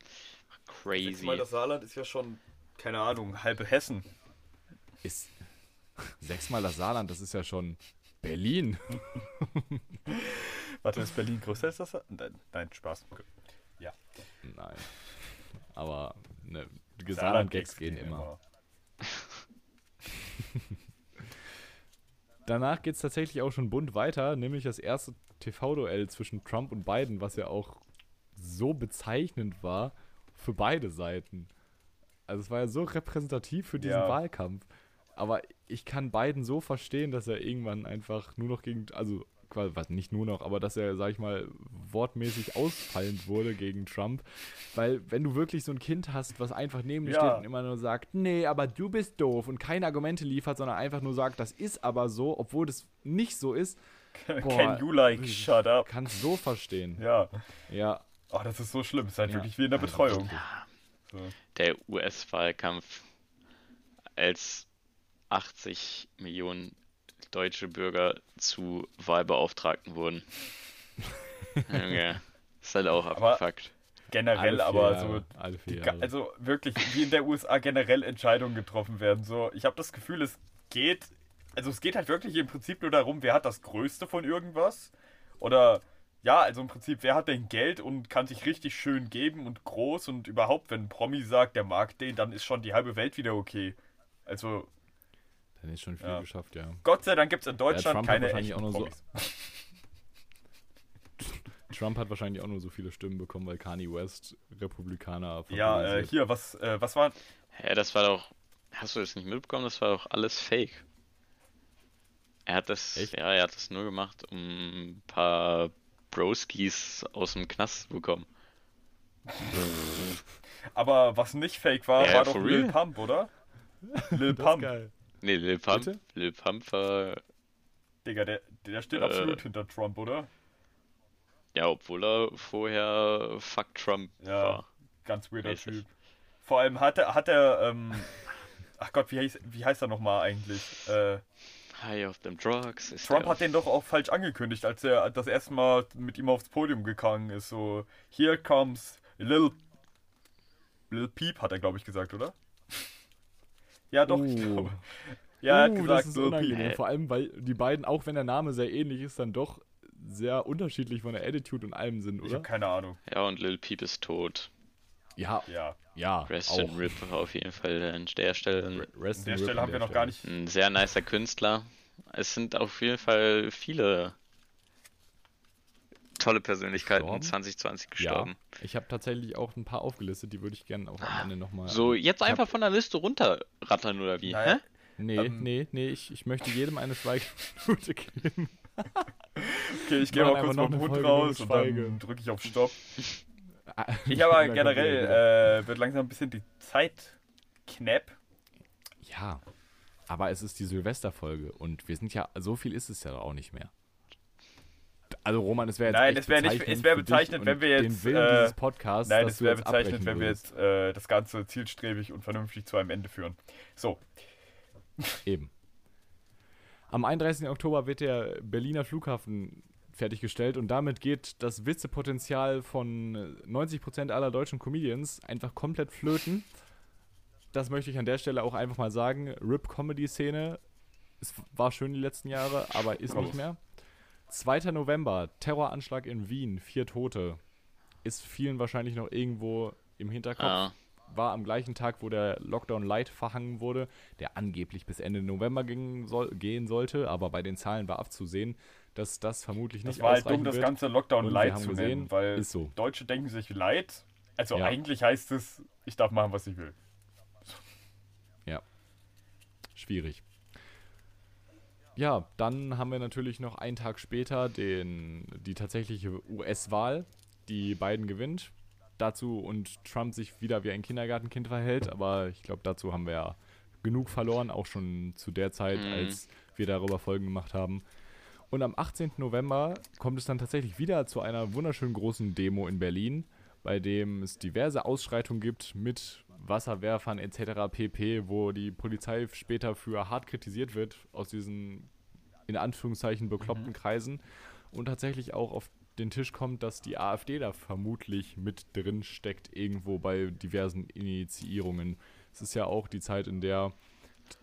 C: crazy.
D: Mal das Saarland ist ja schon, keine Ahnung, halbe Hessen.
A: Ist (laughs) sechsmal das Saarland, das ist ja schon Berlin. (laughs)
D: Warte, ist Berlin größer als das? Sa- Nein, nein Spaß.
A: Nein. Aber ne,
D: Saarland-Gags
A: gehen immer. (laughs) Danach geht es tatsächlich auch schon bunt weiter, nämlich das erste TV-Duell zwischen Trump und Biden, was ja auch so bezeichnend war für beide Seiten. Also es war ja so repräsentativ für diesen
D: Ja.
A: Wahlkampf. Aber ich kann Biden so verstehen, dass er irgendwann einfach nur noch gegen, also quasi, was nicht nur noch, aber dass er, sag ich mal, wortmäßig ausfallend wurde gegen Trump. Weil wenn du wirklich so ein Kind hast, was einfach neben dir
D: Ja.
A: steht und immer nur sagt, nee, aber du bist doof und keine Argumente liefert, sondern einfach nur sagt, das ist aber so, obwohl das nicht so ist, Boah,
D: Can you like shut up?
A: kannst so verstehen.
D: Ja.
A: Ja.
D: Oh, das ist so schlimm. Es ist halt
A: Ja.
D: wirklich wie in der Betreuung. So.
C: der US-Wahlkampf, als 80 Millionen deutsche Bürger zu Wahlbeauftragten wurden. (laughs) Junge, ist halt auch
D: Aber-
C: abgefuckt.
D: Generell, aber
A: Jahre,
D: so
A: alle vier
D: Die. Also wirklich, wie in der USA generell Entscheidungen getroffen werden. So, ich habe das Gefühl, es geht, also es geht halt wirklich im Prinzip nur darum, wer hat das Größte von irgendwas. Oder ja, also im Prinzip, wer hat denn Geld und kann sich richtig schön geben und groß und überhaupt, wenn ein Promi sagt, der mag den, dann ist schon die halbe Welt wieder okay. Also
A: Dann ist schon viel
D: Ja.
A: geschafft, ja.
D: Gott sei Dank gibt es in Deutschland
A: Trump hat
D: keine
A: wahrscheinlich
D: echten
A: auch nur so-
D: Promis. (laughs)
A: Trump hat wahrscheinlich auch nur so viele Stimmen bekommen, weil Kanye West Republikaner
D: Ja, äh, hier, was, äh, was war,
C: Ja, das war doch Hast du das nicht mitbekommen? Das war doch alles Fake. Er hat das,
A: Echt?
C: ja, er hat das nur gemacht, um ein paar Broskis aus dem Knast zu bekommen. (laughs)
D: Aber was nicht fake war,
C: Ja,
D: war doch Lil
C: real?
D: Pump, oder? (laughs) Lil
A: Das ist
D: Pump.
A: geil.
C: Nee, Lil Pump,
A: Bitte?
C: Lil Pump war,
D: Digga, der, der steht
C: Äh.
D: absolut hinter Trump, oder?
C: ja, obwohl er vorher Fuck Trump
D: Ja.
C: war.
D: Ganz weirder
C: Mäßig.
D: Typ. Vor allem hat er, hat er, ähm, (laughs) ach Gott, wie heißt, wie heißt er nochmal eigentlich? Äh,
C: High of them drugs.
D: Trump hat den doch auch falsch angekündigt, als er das erste Mal mit ihm aufs Podium gegangen ist. So, here comes Lil, Lil Peep, hat er, glaube ich, gesagt, oder? Ja, doch, ich
A: Oh.
D: glaube. Ja, er hat
A: Uh,
D: gesagt,
A: das ist
D: Lil Peep.
A: unangenehm. Vor allem, weil die beiden, auch wenn der Name sehr ähnlich ist, dann doch sehr unterschiedlich von der Attitude und allem sind,
D: Ich
A: oder?
D: habe keine Ahnung.
C: Ja, und Lil Peep ist tot.
A: Ja,
D: Ja,
A: ja,
C: Rest
A: auch.
C: in Rip auf jeden Fall an der Stelle.
A: Rest
D: an der Stelle haben wir noch gar nicht.
C: Ein sehr nicer Künstler. Es sind auf jeden Fall viele tolle Persönlichkeiten
A: Gestorben?
C: 2020
A: Ja,
C: gestorben.
A: ich habe tatsächlich auch ein paar aufgelistet, die würde ich gerne auch am Ende nochmal.
C: So, jetzt
A: hab-
C: einfach von der Liste runterrattern oder wie?
D: Nein.
C: Hä?
A: Nee,
D: Ähm,
A: nee, nee, ich, ich möchte jedem eine Schweigeminute (laughs) geben.
D: Okay, ich gehe mal kurz mit dem Hund raus und dann drücke ich auf Stopp. (laughs) Ich habe aber generell, äh, wird langsam ein bisschen die Zeit knapp.
A: Ja, aber es ist die Silvesterfolge und wir sind ja, so viel ist es ja auch nicht mehr. Also Roman, es wäre jetzt
D: Nein, es wäre nicht- es wäre bezeichnet, wenn wir
A: den
D: jetzt,
A: Willen
D: äh,
A: dieses Podcasts,
D: Nein, es wäre bezeichnet, wenn wir jetzt äh, das Ganze zielstrebig und vernünftig zu einem Ende führen. So, (laughs)
A: Eben. Am 31. Oktober wird der Berliner Flughafen fertiggestellt und damit geht das Witzepotenzial von äh, 90% aller deutschen Comedians einfach komplett flöten. Das möchte ich an der Stelle auch einfach mal sagen. Rip-Comedy-Szene. Es war schön die letzten Jahre, aber ist nicht mehr. 2. November, Terroranschlag in Wien, vier Tote. Ist vielen wahrscheinlich noch irgendwo im Hinterkopf
C: Ah,
A: war am gleichen Tag, wo der Lockdown Light verhangen wurde, der angeblich bis Ende November ging, soll, gehen sollte, aber bei den Zahlen war abzusehen, dass das vermutlich
D: das
A: nicht
D: war halt dumm, das
A: wird.
D: ganze Lockdown
A: Und
D: Light
A: haben
D: zu
A: gesehen,
D: nennen, weil
A: ist so.
D: Deutsche denken sich Light. Also
A: Ja.
D: eigentlich heißt es, ich darf machen, was ich will.
A: Schwierig. Ja, dann haben wir natürlich noch einen Tag später den, die tatsächliche US-Wahl, die Biden gewinnt. Dazu und Trump sich wieder wie ein Kindergartenkind verhält, aber ich glaube, dazu haben wir ja genug verloren, auch schon zu der Zeit,
C: Mhm.
A: als wir darüber Folgen gemacht haben. Und am 18. November kommt es dann tatsächlich wieder zu einer wunderschönen großen Demo in Berlin, bei dem es diverse Ausschreitungen gibt mit Wasserwerfern etc. pp., wo die Polizei später für hart kritisiert wird aus diesen in Anführungszeichen bekloppten Kreisen und tatsächlich auch auf den Tisch kommt, dass die AfD da vermutlich mit drin steckt, irgendwo bei diversen Initiierungen. Es ist ja auch die Zeit, in der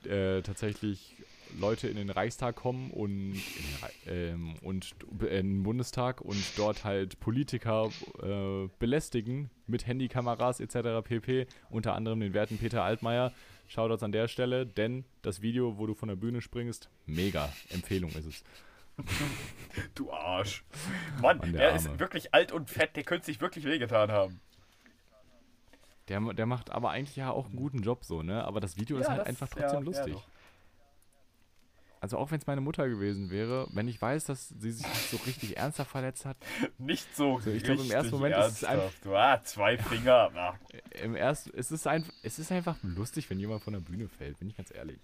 A: äh, tatsächlich Leute in den Reichstag kommen und in den, Rei- ähm, und äh, in den Bundestag und dort halt Politiker äh, belästigen mit Handykameras etc. pp. Unter anderem den werten Peter Altmaier. Shoutouts an der Stelle, denn das Video, wo du von der Bühne springst, mega. Empfehlung ist es. (laughs)
D: Du Arsch. Mann,
A: Mann, der
D: der, ist wirklich alt und fett, der könnte sich wirklich wehgetan haben.
A: Der, der macht aber eigentlich ja auch einen guten Job so, ne? Aber das Video ist
D: Ja,
A: halt
D: das-
A: einfach
D: ja,
A: trotzdem
D: ja,
A: lustig.
D: doch.
A: Also auch wenn es meine Mutter gewesen wäre, wenn ich weiß, dass sie sich nicht so richtig ernsthaft verletzt hat, (laughs)
D: Nicht so
A: So, ich glaub, im
D: richtig
A: ersten Moment ist es
D: ernsthaft. Du, ah, zwei Finger. Ah,
A: im ersten, es ist einfach, es ist einfach lustig, wenn jemand von der Bühne fällt, bin ich ganz ehrlich.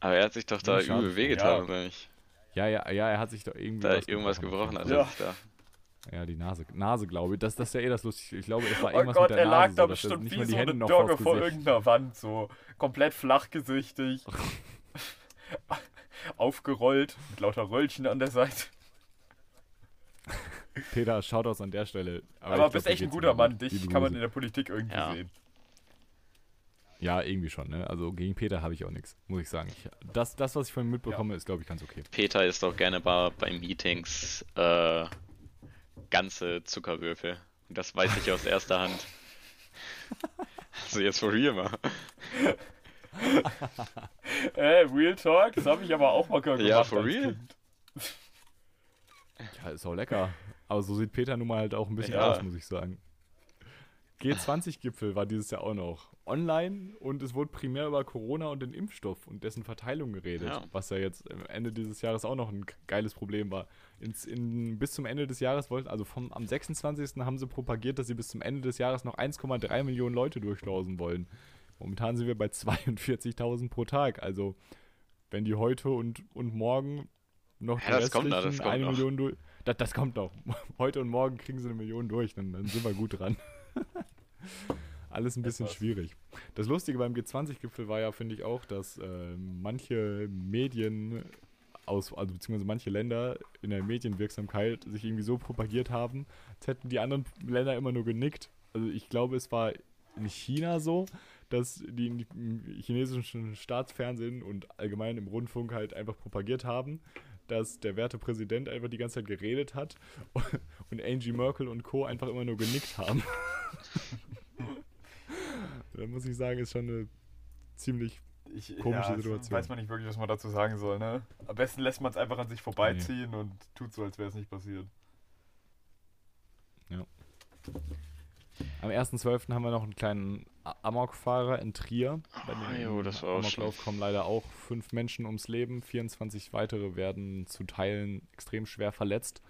C: aber er hat sich doch da übel wehgetan,
D: Ja.
C: oder nicht?
A: Ja, ja, ja, er hat sich doch irgendwie
C: Da
A: was
C: irgendwas gebrochen, also
D: Ja.
C: sich da.
A: Ja, die Nase, Nase glaube ich. Das, das ist ja eh das Lustige. Ich glaube, es war
D: Oh
A: irgendwas
D: Gott,
A: mit der
D: er lag
A: Nase,
D: da
A: so, dass er
D: bestimmt
A: nicht
D: wie
A: mal die
D: so
A: Hände
D: eine
A: noch
D: Dogge vor irgendeiner Wand, so komplett flachgesichtig. (laughs) Aufgerollt, mit lauter Röllchen an der Seite. (laughs)
A: Peter, Shoutouts an der Stelle.
D: Aber,
A: glaub,
D: bist
A: dir
D: echt ein guter Mann. Dich kann man in der Politik irgendwie
C: Ja.
D: sehen.
A: Ja, irgendwie schon, ne? Also gegen Peter habe ich auch nichts, muss ich sagen. Ich, das, das, was ich von ihm mitbekomme, ist, glaube ich, ganz okay.
C: Peter ist doch gerne bei, bei Meetings äh, ganze Zuckerwürfel. Und das weiß ich aus erster Hand. (laughs) Also jetzt for real mal. (laughs)
D: Äh, Real Talk, das habe ich aber auch mal gemacht.
C: Ja, for real?
D: Kind.
A: Ja, ist auch lecker. Aber so sieht Peter nun mal halt auch ein bisschen
D: Ja.
A: aus, muss ich sagen. G20-Gipfel war dieses Jahr auch noch online und es wurde primär über Corona und den Impfstoff und dessen Verteilung geredet,
C: Ja.
A: was ja jetzt am Ende dieses Jahres auch noch ein geiles Problem war. Ins, in, bis zum Ende des Jahres wollten, also vom, am 26. haben sie propagiert, dass sie bis zum Ende des Jahres noch 1,3 Millionen Leute durchschlausen wollen. Momentan sind wir bei 42.000 pro Tag. Also, wenn die heute und, und morgen noch
C: Ja, das kommt noch, das
A: restlichen
C: kommt
A: eine
C: noch.
A: Million durch. Das, das kommt noch. (laughs) Heute und morgen kriegen sie eine Million durch, dann, dann sind wir gut dran. (laughs) Alles ein bisschen
D: Etwas.
A: schwierig. Das Lustige beim G20-Gipfel war ja, finde ich auch, dass äh, manche Medien aus, also beziehungsweise manche Länder in der Medienwirksamkeit sich irgendwie so propagiert haben, als hätten die anderen Länder immer nur genickt. Also ich glaube, es war in China so, dass die, im chinesischen Staatsfernsehen und allgemein im Rundfunk halt einfach propagiert haben, dass der werte Präsident einfach die ganze Zeit geredet hat (laughs) und Angie Merkel und Co. einfach immer nur genickt haben. (laughs) da muss ich sagen, ist schon eine ziemlich
D: Ich,
A: Komische
D: ja, es
A: Situation.
D: Weiß man nicht wirklich, was man dazu sagen soll, ne? Am besten lässt man es einfach an sich vorbeiziehen und tut so, als wäre es nicht passiert.
A: Am 1.12. haben wir noch einen kleinen Amokfahrer in Trier. Bei
C: Ah,
A: dem
C: jo, das war
A: Amoklauf kommen leider auch fünf Menschen ums Leben. 24 weitere werden zu Teilen extrem schwer verletzt.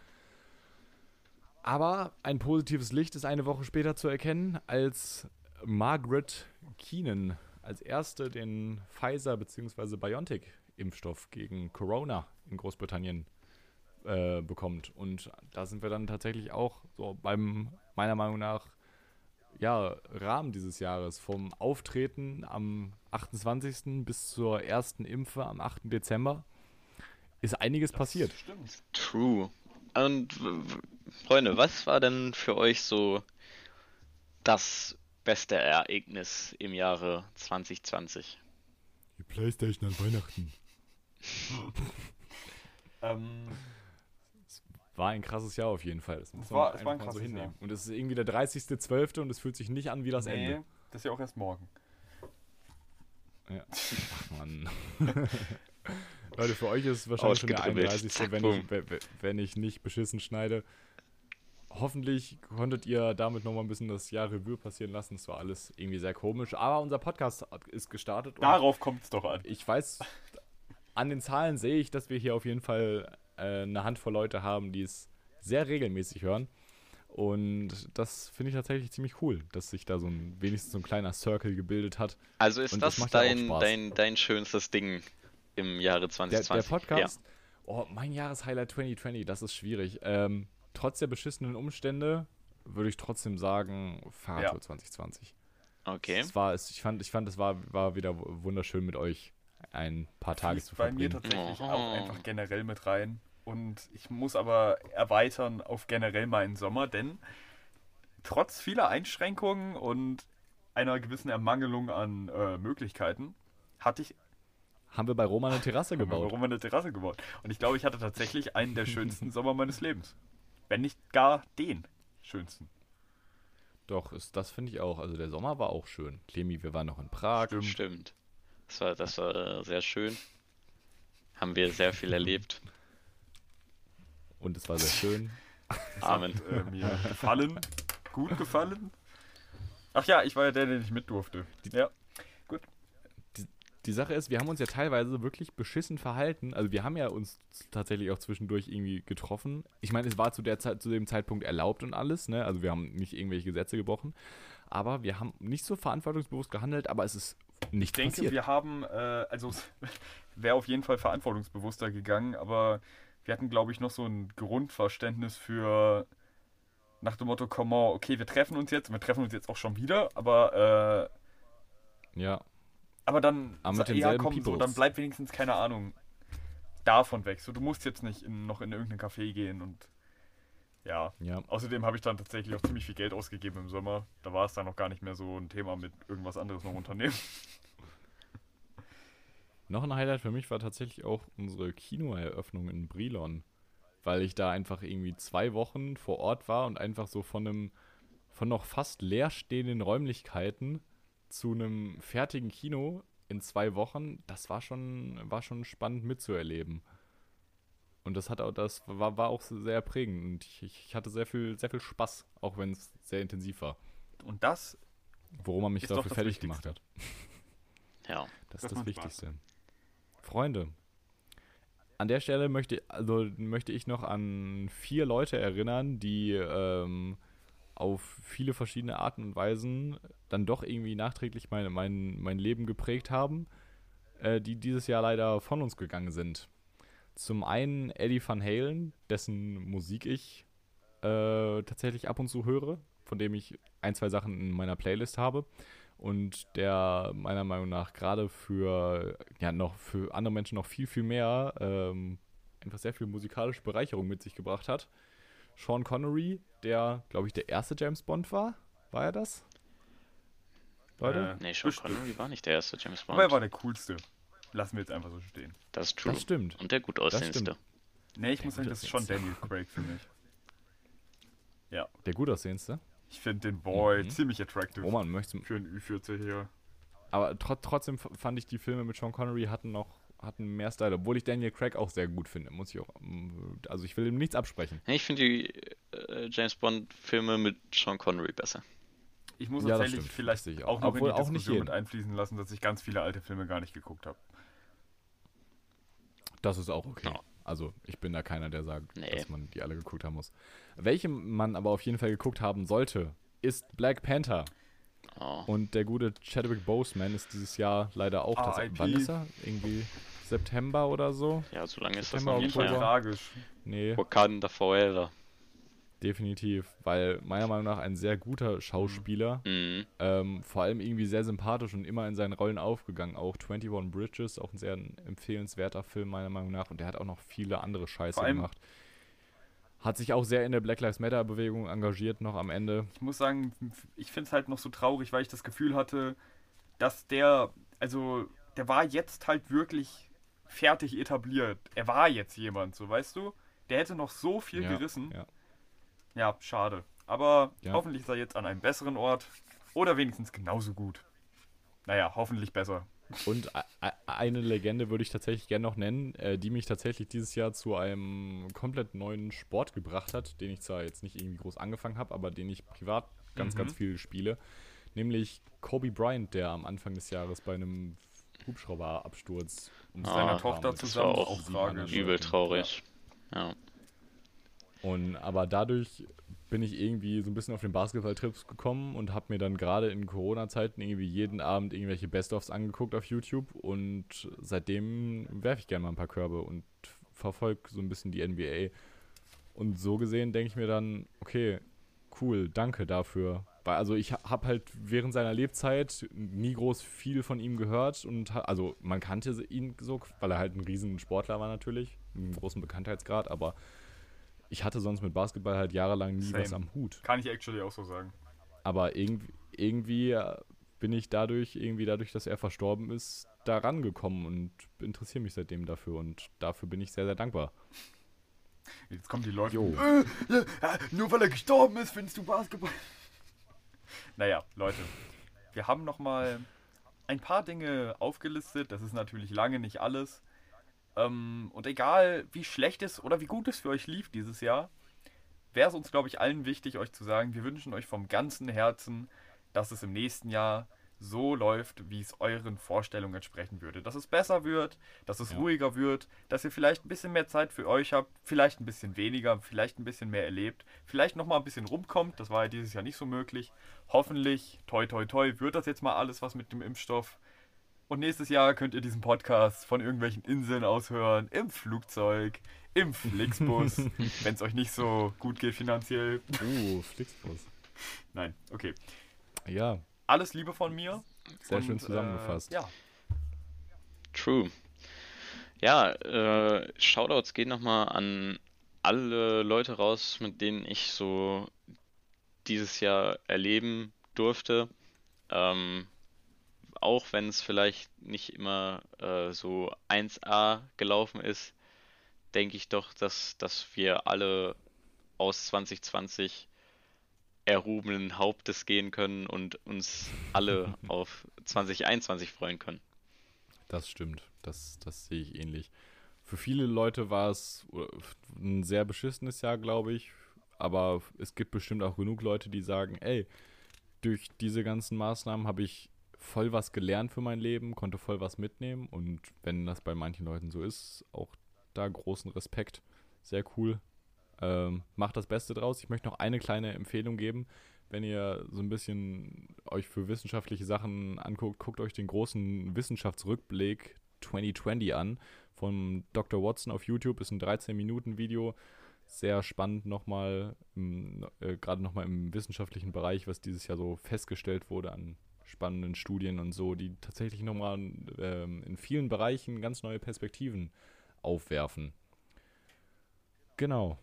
A: Aber ein positives Licht ist eine Woche später zu erkennen, als Margaret Keenan als erste den Pfizer bzw. BioNTech-Impfstoff gegen Corona in Großbritannien äh, bekommt. Und da sind wir dann tatsächlich auch so beim, meiner Meinung nach, ja, Rahmen dieses Jahres. Vom Auftreten am 28. bis zur ersten Impfe am 8. Dezember ist einiges passiert.
D: Stimmt.
C: True. Und Freunde, was war denn für euch so das beste Ereignis im Jahre 2020?
A: Die Playstation an Weihnachten. (laughs)
D: Ähm,
A: War ein krasses Jahr auf jeden Fall. Das muss
D: Es
A: man
D: war- es war ein
A: einfach mal so
D: krasses
A: hinnehmen.
D: Jahr.
A: Und es ist irgendwie der 30.12. und es fühlt sich nicht an wie das
D: nee,
A: Ende.
D: das ist ja auch erst morgen.
A: Ja. Ach Mann. (laughs) Leute, für euch ist es wahrscheinlich schon der
C: Ausgedribbelt.
A: 31.
C: Zack,
A: wenn, ich, we- we- wenn ich nicht beschissen schneide. Hoffentlich konntet ihr damit nochmal ein bisschen das Jahr Revue passieren lassen. Es war alles irgendwie sehr komisch. Aber unser Podcast ist gestartet.
D: Darauf kommt es doch an.
A: ich weiß, an den Zahlen sehe ich, dass wir hier auf jeden Fall äh, eine Handvoll Leute haben, die es sehr regelmäßig hören. Und das finde ich tatsächlich ziemlich cool, dass sich da so ein wenigstens so ein kleiner Circle gebildet hat.
C: Also ist
A: Und das
C: das,
A: ja
C: dein, dein, dein schönstes Ding im Jahre
A: Der,
C: 2020?
A: der Podcast, oh, mein Jahreshighlight 2020, das ist schwierig. Ähm, trotz der beschissenen Umstände würde ich trotzdem sagen, Fahrradtour
D: Ja.
A: 2020.
C: Ja. Okay.
A: Es war, es, ich fand, ich fand, es war, war wieder wunderschön mit euch ein paar Tage zu
D: Fließt bei mir
A: verbringen.
D: tatsächlich
C: Oh.
D: auch einfach generell mit rein. Und ich muss aber erweitern auf generell meinen Sommer, denn trotz vieler Einschränkungen und einer gewissen Ermangelung an äh, Möglichkeiten hatte ich
A: Haben wir bei Roma eine Terrasse gebaut.
D: Warum eine Terrasse gebaut. Und ich glaube, ich hatte tatsächlich einen der (laughs) schönsten Sommer meines Lebens. Wenn nicht gar den schönsten.
A: Doch, ist, das finde ich auch. Also der Sommer war auch schön. Clemi, wir waren noch in Prag.
D: Stimmt.
C: Stimmt. Das war, das war äh, sehr schön. Haben wir sehr viel (laughs) erlebt.
A: Und es war sehr schön. (laughs)
C: Amen.
D: Äh, mir gefallen. Gut gefallen. Ach ja, ich war ja der, der nicht mit durfte. Ja.
A: Die Sache ist, wir haben uns ja teilweise wirklich beschissen verhalten. Also wir haben ja uns tatsächlich auch zwischendurch irgendwie getroffen. Ich meine, es war zu, der Zeit, zu dem Zeitpunkt erlaubt und alles. Ne? Also wir haben nicht irgendwelche Gesetze gebrochen. Aber wir haben nicht so verantwortungsbewusst gehandelt, aber es ist
D: Ich
A: nichts
D: denke,
A: passiert.
D: wir haben, äh, also es (laughs) wäre auf jeden Fall verantwortungsbewusster gegangen, aber wir hatten, glaube ich, noch so ein Grundverständnis für nach dem Motto, come on, okay, wir treffen uns jetzt, wir treffen uns jetzt auch schon wieder, aber äh,
A: ja,
D: Aber dann,
A: Aber mit denselben
D: komm, so, dann bleib wenigstens, keine Ahnung, davon weg. So, du musst jetzt nicht in, noch in irgendein Café gehen und ja.
A: ja.
D: Außerdem habe ich dann tatsächlich auch ziemlich viel Geld ausgegeben im Sommer. Da war es dann noch gar nicht mehr so ein Thema mit irgendwas anderes noch unternehmen.
A: Noch ein Highlight für mich war tatsächlich auch unsere Kinoeröffnung in Brilon, weil ich da einfach irgendwie zwei Wochen vor Ort war und einfach so von einem, von noch fast leerstehenden Räumlichkeiten zu einem fertigen Kino in zwei Wochen, das war schon, war schon spannend mitzuerleben. Und das hat auch, das war, war auch sehr prägend und ich, ich hatte sehr viel, sehr viel Spaß, auch wenn es sehr intensiv war.
D: Und das,
A: Worum er mich dafür fertig gemacht
D: Wichtigste.
A: hat.
C: Ja.
A: Das
D: Das
A: ist das
D: macht Spaß.
A: Freunde, an der Stelle möchte, also möchte ich noch an vier Leute erinnern, die ähm, auf viele verschiedene Arten und Weisen dann doch irgendwie nachträglich mein, mein, mein Leben geprägt haben, äh, die dieses Jahr leider von uns gegangen sind. Zum einen Eddie Van Halen, dessen Musik ich äh, tatsächlich ab und zu höre, von dem ich ein, zwei Sachen in meiner Playlist habe und der meiner Meinung nach gerade für ja noch für andere Menschen noch viel viel mehr ähm, einfach sehr viel musikalische Bereicherung mit sich gebracht hat. Sean Connery, der glaube ich der erste James Bond war, war er das? Leute,
D: Äh,
C: Nee, Sean
D: Bestimmt.
C: Connery war nicht der erste James Bond.
D: aber er war der coolste. Lassen wir jetzt einfach so stehen.
C: das ist true.
A: das stimmt.
C: Und der gut
A: stimmt.
C: aussehendste.
D: Nee, ich muss sagen, das ist schon Daniel Craig für mich. Ja,
A: Der gut aussehendste.
D: Ich finde den Boy
A: Mhm.
D: ziemlich attractive
A: Oh man, möchte
D: für einen Ü40 hier.
A: aber tro trotzdem fand ich die Filme mit Sean Connery hatten noch hatten mehr Style, obwohl ich Daniel Craig auch sehr gut finde, muss ich auch also ich will ihm nichts absprechen.
C: Ich finde die äh, James Bond-Filme mit Sean Connery besser.
D: Ich muss
A: Ja,
D: tatsächlich vielleicht auch
A: auch.
D: noch
A: Obwohl
D: in die
A: auch nicht
D: Diskussion mit einfließen lassen, dass ich ganz viele alte Filme gar nicht geguckt habe.
A: Das ist auch okay.
C: Ja.
A: Also, ich bin da keiner, der sagt,
C: Nee.
A: dass man die alle geguckt haben muss. Welche man aber auf jeden Fall geguckt haben sollte, ist Black Panther.
C: Oh.
A: Und der gute Chadwick Boseman ist dieses Jahr leider auch tatsächlich.
D: R.I.P..
A: Wann ist er? Irgendwie September oder so?
C: Ja, so lange ist das
A: September,
C: noch
D: Auf jeden
C: nicht
D: tragisch.
A: Nee,
C: Wakanda Forever.
A: Definitiv. Weil meiner Meinung nach ein sehr guter Schauspieler.
C: Mhm.
A: Ähm, vor allem irgendwie sehr sympathisch und immer in seinen Rollen aufgegangen. Auch 21 Bridges, auch ein sehr empfehlenswerter Film meiner Meinung nach. Und der hat auch noch viele andere Scheiße gemacht. Hat sich auch sehr in der Black Lives Matter Bewegung engagiert noch am Ende.
D: Ich muss sagen, ich finde es halt noch so traurig, weil ich das Gefühl hatte, dass der, also, der war jetzt halt wirklich fertig etabliert. Er war jetzt jemand, so weißt du? Der hätte noch so viel
A: Ja,
D: gerissen.
A: ja.
D: Ja, schade. Aber
A: Ja.
D: hoffentlich ist er jetzt an einem besseren Ort. Oder wenigstens genauso gut. Naja, hoffentlich besser.
A: Und eine Legende würde ich tatsächlich gerne noch nennen, äh, die mich tatsächlich dieses Jahr zu einem komplett neuen Sport gebracht hat, den ich zwar jetzt nicht irgendwie groß angefangen habe, aber den ich privat ganz,
D: Mhm.
A: ganz viel spiele. Nämlich Kobe Bryant, der am Anfang des Jahres bei einem Hubschrauberabsturz um
C: Ah,
D: Seiner Tochter zusammen auch,
C: auch
D: tragisch.
A: Übel.
C: Übel traurig. Ja.
A: Und aber dadurch bin ich irgendwie so ein bisschen auf den Basketball-Trips gekommen und habe mir dann gerade in Corona-Zeiten irgendwie jeden Abend irgendwelche Best-ofs angeguckt auf YouTube und seitdem werfe ich gerne mal ein paar Körbe und verfolge so ein bisschen die NBA. Und so gesehen denke ich mir dann, okay, cool, danke dafür. Weil also ich habe halt während seiner Lebzeit nie groß viel von ihm gehört und also man kannte ihn so, weil er halt ein riesen Sportler war natürlich, einen großen Bekanntheitsgrad, aber ich hatte sonst mit Basketball halt jahrelang nie
D: Same.
A: was am Hut.
D: Kann ich actually auch so sagen.
A: Aber irgendwie, irgendwie äh, bin ich dadurch, irgendwie dadurch, dass er verstorben ist, da rangekommen und interessiere mich seitdem dafür und dafür bin ich sehr, sehr dankbar.
D: Jetzt kommen die Leute. Äh, nur weil er gestorben ist, findest du Basketball. Naja, Leute. Wir haben nochmal ein paar Dinge aufgelistet. Das ist natürlich lange nicht alles. Ähm, und egal, wie schlecht es oder wie gut es für euch lief dieses Jahr, wäre es uns, glaube ich, allen wichtig, euch zu sagen, wir wünschen euch vom ganzen Herzen, dass es im nächsten Jahr so läuft, wie es euren Vorstellungen entsprechen würde. Dass es besser wird, dass es
A: Ja.
D: ruhiger wird, dass ihr vielleicht ein bisschen mehr Zeit für euch habt, vielleicht ein bisschen weniger, vielleicht ein bisschen mehr erlebt, vielleicht nochmal ein bisschen rumkommt. Das war ja dieses Jahr nicht so möglich. Hoffentlich, toi toi toi, wird das jetzt mal alles was mit dem Impfstoff. Und nächstes Jahr könnt ihr diesen Podcast von irgendwelchen Inseln aushören, im Flugzeug, im Flixbus, (laughs) wenn es euch nicht so gut geht finanziell.
A: Uh, (laughs) Flixbus.
D: Nein, okay.
A: Ja,
D: Alles Liebe von mir.
A: sehr
D: Und,
A: schön zusammengefasst.
D: Äh, ja,
C: True. Ja, äh, Shoutouts gehen nochmal an alle Leute raus, mit denen ich so dieses Jahr erleben durfte. Ähm, auch wenn es vielleicht nicht immer äh, so 1A gelaufen ist, denke ich doch, dass, dass wir alle aus 2020 erhobenen Hauptes gehen können und uns alle (laughs) auf 2021 freuen können.
A: Das stimmt. Das, das sehe ich ähnlich. Für viele Leute war es ein sehr beschissenes Jahr, glaube ich. Aber es gibt bestimmt auch genug Leute, die sagen, ey, durch diese ganzen Maßnahmen habe ich voll was gelernt für mein Leben, konnte voll was mitnehmen und wenn das bei manchen Leuten so ist, auch da großen Respekt. Sehr cool. Ähm, macht das Beste draus. Ich möchte noch eine kleine Empfehlung geben. Wenn ihr so ein bisschen euch für wissenschaftliche Sachen anguckt, guckt euch den großen Wissenschaftsrückblick 2020 an von Dr. Watson auf YouTube. Ist ein 13-Minuten-Video. Sehr spannend nochmal, äh, gerade nochmal im wissenschaftlichen Bereich, was dieses Jahr so festgestellt wurde an spannenden Studien und so, die tatsächlich nochmal ähm, in vielen Bereichen ganz neue Perspektiven aufwerfen. Genau.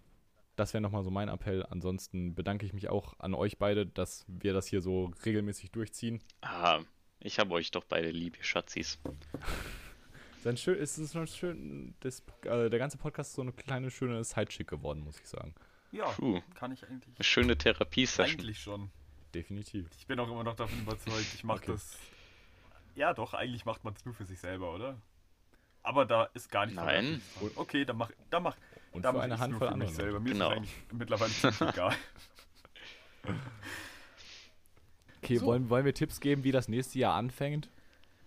A: Das wäre nochmal so mein Appell. Ansonsten bedanke ich mich auch an euch beide, dass wir das hier so regelmäßig durchziehen.
C: Ah, ich habe euch doch beide lieb, ihr Schatzis. (laughs)
A: Dann schön, ist es schon schön, das, äh, der ganze Podcast ist so eine kleine, schöne Sidechick geworden, muss ich sagen.
D: Ja,
C: Puh.
D: kann ich eigentlich.
C: Eine schöne Therapie-Session.
D: Eigentlich schon.
A: Definitiv.
D: Ich bin auch immer noch davon überzeugt, ich mache
A: Okay.
D: das. Ja, doch, eigentlich macht man es nur für sich selber, oder? Aber da ist gar nicht
C: Nein.
D: Okay, dann mach, dann mach,
A: Und
D: dann
A: für
D: mach
A: eine Handvoll
D: nur für mich selber. Mir
C: Genau.
D: ist eigentlich mittlerweile egal. (laughs)
A: Okay,
D: So.
A: wollen, wollen wir Tipps geben, wie das nächste Jahr anfängt?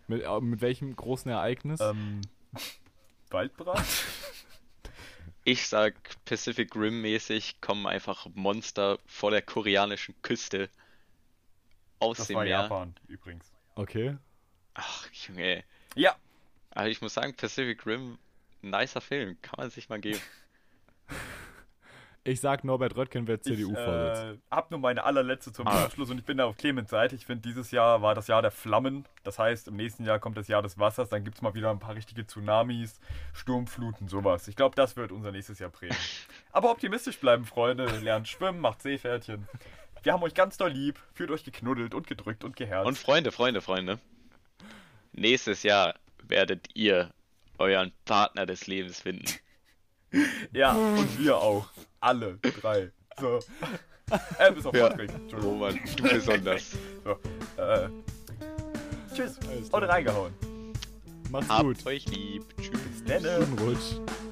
A: Mit, äh, mit welchem großen Ereignis?
D: ähm, Waldbrand?
C: Ich sag Pacific Rim mäßig kommen einfach Monster vor der koreanischen Küste aus
D: Das
C: dem
D: war
C: Meer.
D: Japan übrigens.
A: okay.
C: Ach, Junge.
D: Ja,
C: Aber ich muss sagen, Pacific Rim, nicer Film, kann man sich mal geben.
A: Ich sag, Norbert Röttgen wird
D: ich
A: CDU-Vorsitz.
D: äh, hab nur meine allerletzte zum
C: Ah.
D: Abschluss und ich bin da auf Clemens Seite. Ich finde, dieses Jahr war das Jahr der Flammen. Das heißt, im nächsten Jahr kommt das Jahr des Wassers. Dann gibt es mal wieder ein paar richtige Tsunamis, Sturmfluten, sowas. Ich glaube, das wird unser nächstes Jahr prägen. (laughs) Aber optimistisch bleiben, Freunde. Lernt schwimmen, macht Seepferdchen. Wir haben euch ganz doll lieb, fühlt euch geknuddelt und gedrückt und geherzt.
C: Und Freunde, Freunde, Freunde. Nächstes Jahr werdet ihr euren Partner des Lebens finden. (laughs)
D: ja, und wir auch. Alle drei. So. Äh, bis auf
C: Ja.
D: Patrick.
C: Roman, du besonders. (laughs)
D: So. Äh, tschüss. Und reingehauen.
A: Macht's
C: Habt
A: gut.
C: euch lieb. Tschüss.
D: Bis dann.